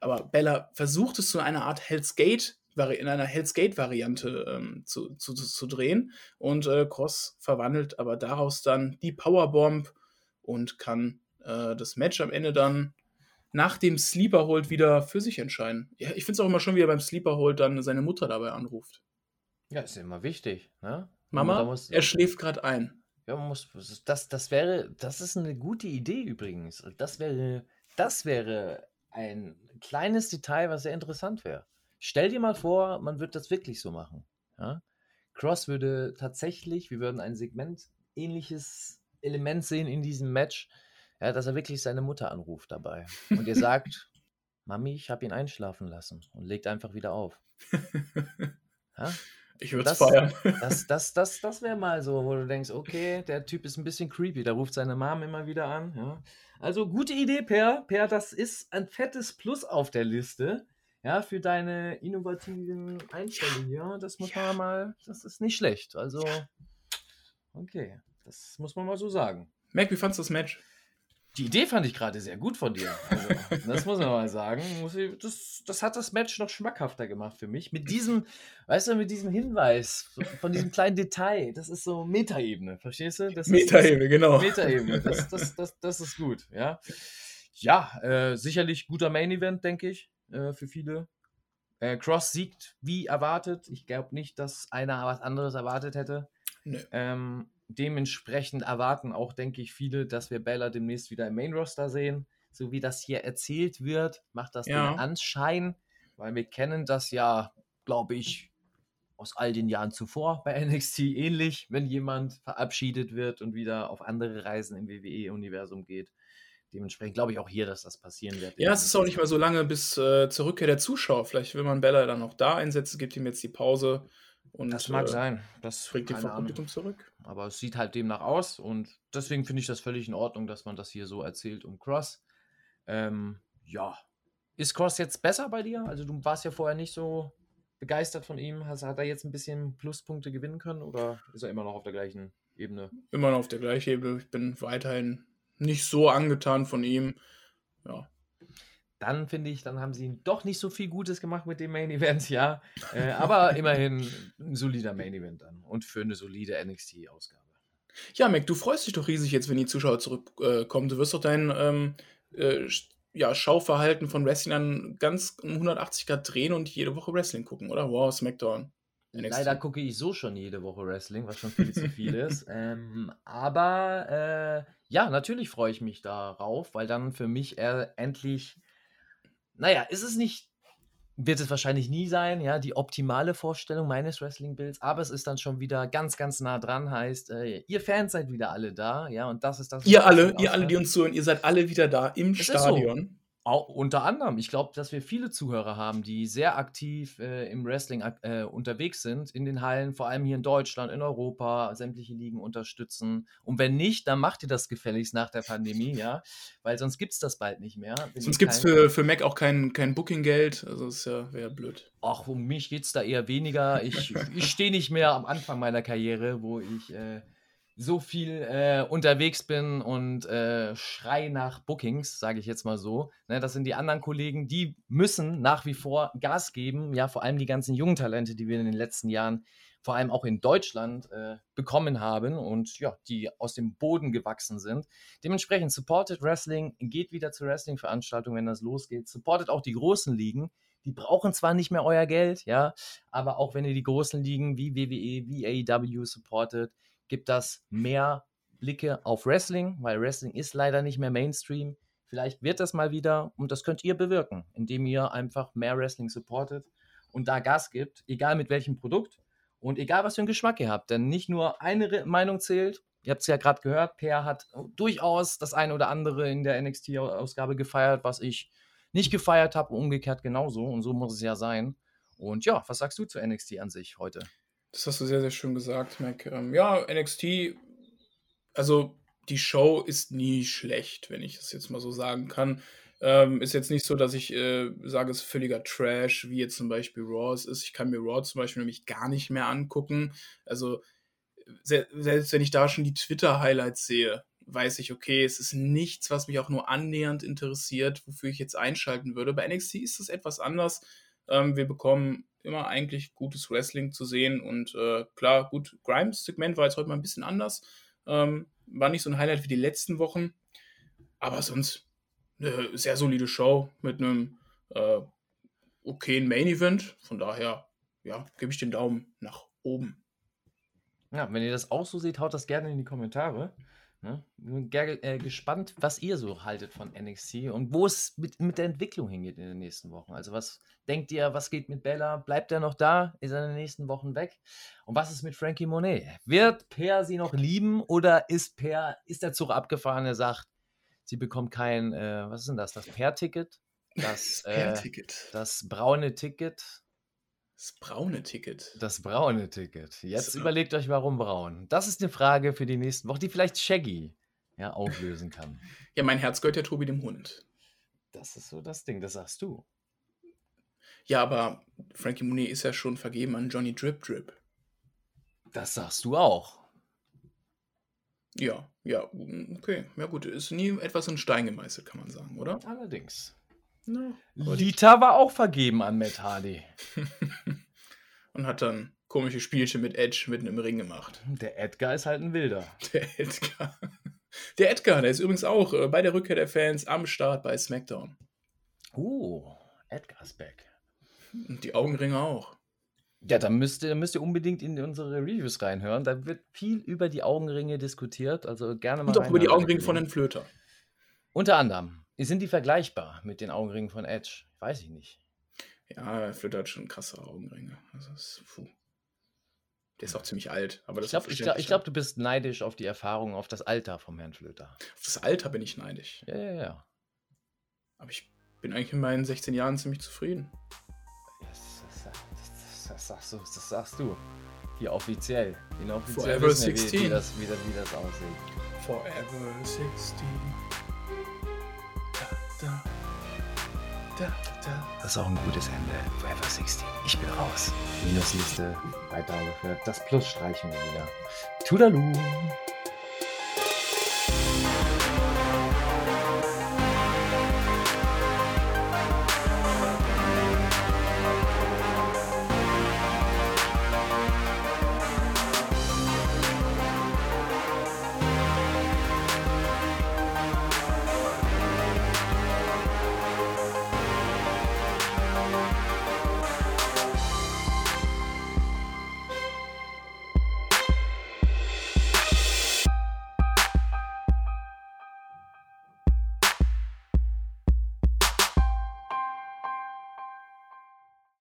aber Bella versucht es zu einer Art Hell's Gate, in einer Hell's Gate-Variante ähm, zu, zu, zu, drehen. Und äh, Cross verwandelt aber daraus dann die Powerbomb und kann äh, das Match am Ende dann nach dem Sleeper Hold wieder für sich entscheiden. Ja, ich finde es auch immer schon, wie er beim Sleeper Hold dann seine Mutter dabei anruft. Ja, ist immer wichtig. Ne? Mama, muss, er schläft gerade ein. Ja, man muss, das, das wäre, das ist eine gute Idee übrigens. Das wäre, das wäre ein kleines Detail, was sehr interessant wäre. Stell dir mal vor, man würde das wirklich so machen. Ja? Cross würde tatsächlich, wir würden ein Segment, ähnliches Element sehen in diesem Match, ja, dass er wirklich seine Mutter anruft dabei. Und ihr sagt, Mami, ich habe ihn einschlafen lassen und legt einfach wieder auf. Ja? Ich würde es feiern. Das, das, das, das wäre mal so, wo du denkst, okay, der Typ ist ein bisschen creepy. Da ruft seine Mom immer wieder an. Ja. Also gute Idee, Per. Per, das ist ein fettes Plus auf der Liste. Ja, für deine innovativen Einstellungen. Ja, das muss man mal, das ist nicht schlecht. Also, okay, das muss man mal so sagen. Mac, wie fandest du das Match? Die Idee fand ich gerade sehr gut von dir. Also, das muss man mal sagen. Das, das, hat das Match noch schmackhafter gemacht für mich. Mit diesem, weißt du, mit diesem Hinweis, von diesem kleinen Detail. Das ist so Metaebene, verstehst du? Metaebene, genau. Metaebene, das, das, das, das ist gut, ja. Ja, äh, sicherlich guter Main Event, denke ich, äh, für viele. Äh, Cross siegt wie erwartet. Ich glaube nicht, dass einer was anderes erwartet hätte. Nö. Ähm, dementsprechend erwarten auch, denke ich, viele, dass wir Bella demnächst wieder im Main Roster sehen. So wie das hier erzählt wird, macht das Ja. den Anschein, weil wir kennen das ja, glaube ich, aus all den Jahren zuvor bei NXT ähnlich, wenn jemand verabschiedet wird und wieder auf andere Reisen im WWE-Universum geht. Dementsprechend glaube ich auch hier, dass das passieren wird. Ja, es ist auch nicht mehr so lange bis äh, zur Rückkehr der Zuschauer. Vielleicht will man Bella dann auch da einsetzen, gibt ihm jetzt die Pause und Das mag äh, sein. Das bringt Ahnung. Publikum zurück. Aber es sieht halt demnach aus und deswegen finde ich das völlig in Ordnung, dass man das hier so erzählt um Cross. Ähm, ja. Ist Cross jetzt besser bei dir? Also du warst ja vorher nicht so begeistert von ihm. Has, hat er jetzt ein bisschen Pluspunkte gewinnen können oder ist er immer noch auf der gleichen Ebene? Immer noch auf der gleichen Ebene. Ich bin weiterhin nicht so angetan von ihm. Ja. Dann finde ich, dann haben sie ihn doch nicht so viel Gutes gemacht mit dem Main Event, ja. Äh, aber immerhin ein solider Main Event dann und für eine solide NXT-Ausgabe. Ja, Mac, du freust dich doch riesig jetzt, wenn die Zuschauer zurückkommen. Äh, du wirst doch dein ähm, äh, ja, Schauverhalten von Wrestlern ganz um 180 Grad drehen und jede Woche Wrestling gucken, oder? Wow, SmackDown. NXT. Leider gucke ich so schon jede Woche Wrestling, was schon viel zu viel ist. Ähm, aber äh, ja, natürlich freue ich mich darauf, weil dann für mich äh, endlich naja, ist es nicht, wird es wahrscheinlich nie sein, ja, die optimale Vorstellung meines Wrestling-Bilds, aber es ist dann schon wieder ganz, ganz nah dran, heißt, äh, ihr Fans seid wieder alle da, ja, und das ist das. was Ihr alle, ihr alle, die uns zuhören, ihr seid alle wieder da im Es. Stadion. Auch unter anderem. Ich glaube, dass wir viele Zuhörer haben, die sehr aktiv äh, im Wrestling äh, unterwegs sind, in den Hallen, vor allem hier in Deutschland, in Europa, sämtliche Ligen unterstützen. Und wenn nicht, dann macht ihr das gefälligst nach der Pandemie, ja, weil sonst gibt es das bald nicht mehr. Sonst gibt es für, für Mac auch kein, kein Booking-Geld. Also ist ja, wäre blöd. Ach, um mich geht es da eher weniger. Ich, ich stehe nicht mehr am Anfang meiner Karriere, wo ich äh, so viel äh, unterwegs bin und äh, schrei nach Bookings, sage ich jetzt mal so. Ne, das sind die anderen Kollegen, die müssen nach wie vor Gas geben. Ja, vor allem die ganzen jungen Talente, die wir in den letzten Jahren vor allem auch in Deutschland äh, bekommen haben und ja, die aus dem Boden gewachsen sind. Dementsprechend supported Wrestling, geht wieder zur Wrestling-Veranstaltung, wenn das losgeht. Supportet auch die großen Ligen. Die brauchen zwar nicht mehr euer Geld, ja, aber auch wenn ihr die großen Ligen wie WWE, wie AEW supportet, gibt das mehr Blicke auf Wrestling, weil Wrestling ist leider nicht mehr Mainstream. Vielleicht wird das mal wieder und das könnt ihr bewirken, indem ihr einfach mehr Wrestling supportet und da Gas gibt, egal mit welchem Produkt und egal was für einen Geschmack ihr habt. Denn nicht nur eine Meinung zählt. Ihr habt es ja gerade gehört, Per hat durchaus das eine oder andere in der NXT-Ausgabe gefeiert, was ich nicht gefeiert habe, umgekehrt genauso. Und so muss es ja sein. Und ja, was sagst du zu NXT an sich heute? Das hast du sehr, sehr schön gesagt, Mac. Ähm, ja, NXT, also die Show ist nie schlecht, wenn ich das jetzt mal so sagen kann. Ähm, ist jetzt nicht so, dass ich äh, sage, es ist völliger Trash, wie jetzt zum Beispiel Raw es ist. Ich kann mir Raw zum Beispiel nämlich gar nicht mehr angucken. Also se selbst wenn ich da schon die Twitter-Highlights sehe, weiß ich, okay, es ist nichts, was mich auch nur annähernd interessiert, wofür ich jetzt einschalten würde. Bei NXT ist es etwas anders. Ähm, wir bekommen immer eigentlich gutes Wrestling zu sehen und äh, klar, gut, Grimes-Segment war jetzt heute mal ein bisschen anders. Ähm, war nicht so ein Highlight wie die letzten Wochen, aber sonst eine sehr solide Show mit einem äh, okayen Main-Event. Von daher, ja, gebe ich den Daumen nach oben. Ja, wenn ihr das auch so seht, haut das gerne in die Kommentare. Ne? Bin äh, gespannt, was ihr so haltet von NXT und wo es mit, mit der Entwicklung hingeht in den nächsten Wochen. Also was denkt ihr, was geht mit Bella? Bleibt er noch da? Ist er in den nächsten Wochen weg? Und was ist mit Frankie Monet? Wird Per sie noch lieben oder ist Per, ist der Zug abgefahren, er sagt, sie bekommt kein, äh, was ist denn das, das Per-Ticket? Das, äh, Ticket. das braune Ticket? Das braune Ticket. Das braune Ticket. Jetzt So. überlegt euch, warum braun. Das ist eine Frage für die nächsten Wochen, die vielleicht Shaggy ja, auflösen kann. Ja, mein Herz gehört ja Tobi dem Hund. Das ist so das Ding, das sagst du. Ja, aber Frankie Monet ist ja schon vergeben an Johnny Drip Drip. Das sagst du auch. Ja, ja, okay. Ja gut, ist nie etwas in Stein gemeißelt, kann man sagen, oder? Allerdings. Na, gut. Lita war auch vergeben an Matt Hardy. Und hat dann komische Spielchen mit Edge mitten im Ring gemacht. Der Edgar ist halt ein Wilder. Der Edgar. Der Edgar, der ist übrigens auch äh, bei der Rückkehr der Fans am Start bei SmackDown. Uh, Edgar's back. Und die Augenringe auch. Ja, dann müsst ihr, müsst ihr unbedingt in unsere Reviews reinhören. Da wird viel über die Augenringe diskutiert. Also gerne mal. Und auch über die Augenringe von den Flöter. Unter anderem. Sind die vergleichbar mit den Augenringen von Edge? Weiß ich nicht. Ja, Flöter hat schon krasse Augenringe. Also ist, puh. Der ist auch ziemlich alt. Aber das Ich glaube, glaub, ich glaub, du bist neidisch auf die Erfahrung, auf das Alter vom Herrn Flöter. Auf das Alter bin ich neidisch. Ja, ja, ja. Aber ich bin eigentlich in meinen 16 Jahren ziemlich zufrieden. Das, das, das, das, sagst du, das sagst du. Hier offiziell. Inoffiziell Forever wissen wir, wie, 16. wie, das, wie, das, wie das aussieht. Forever 16. Da, da. Da, da. Das ist auch ein gutes Ende. Forever 16. Ich bin raus. Minusliste weiter aufgehört. Das Plus streichen wir wieder. Tudaloo.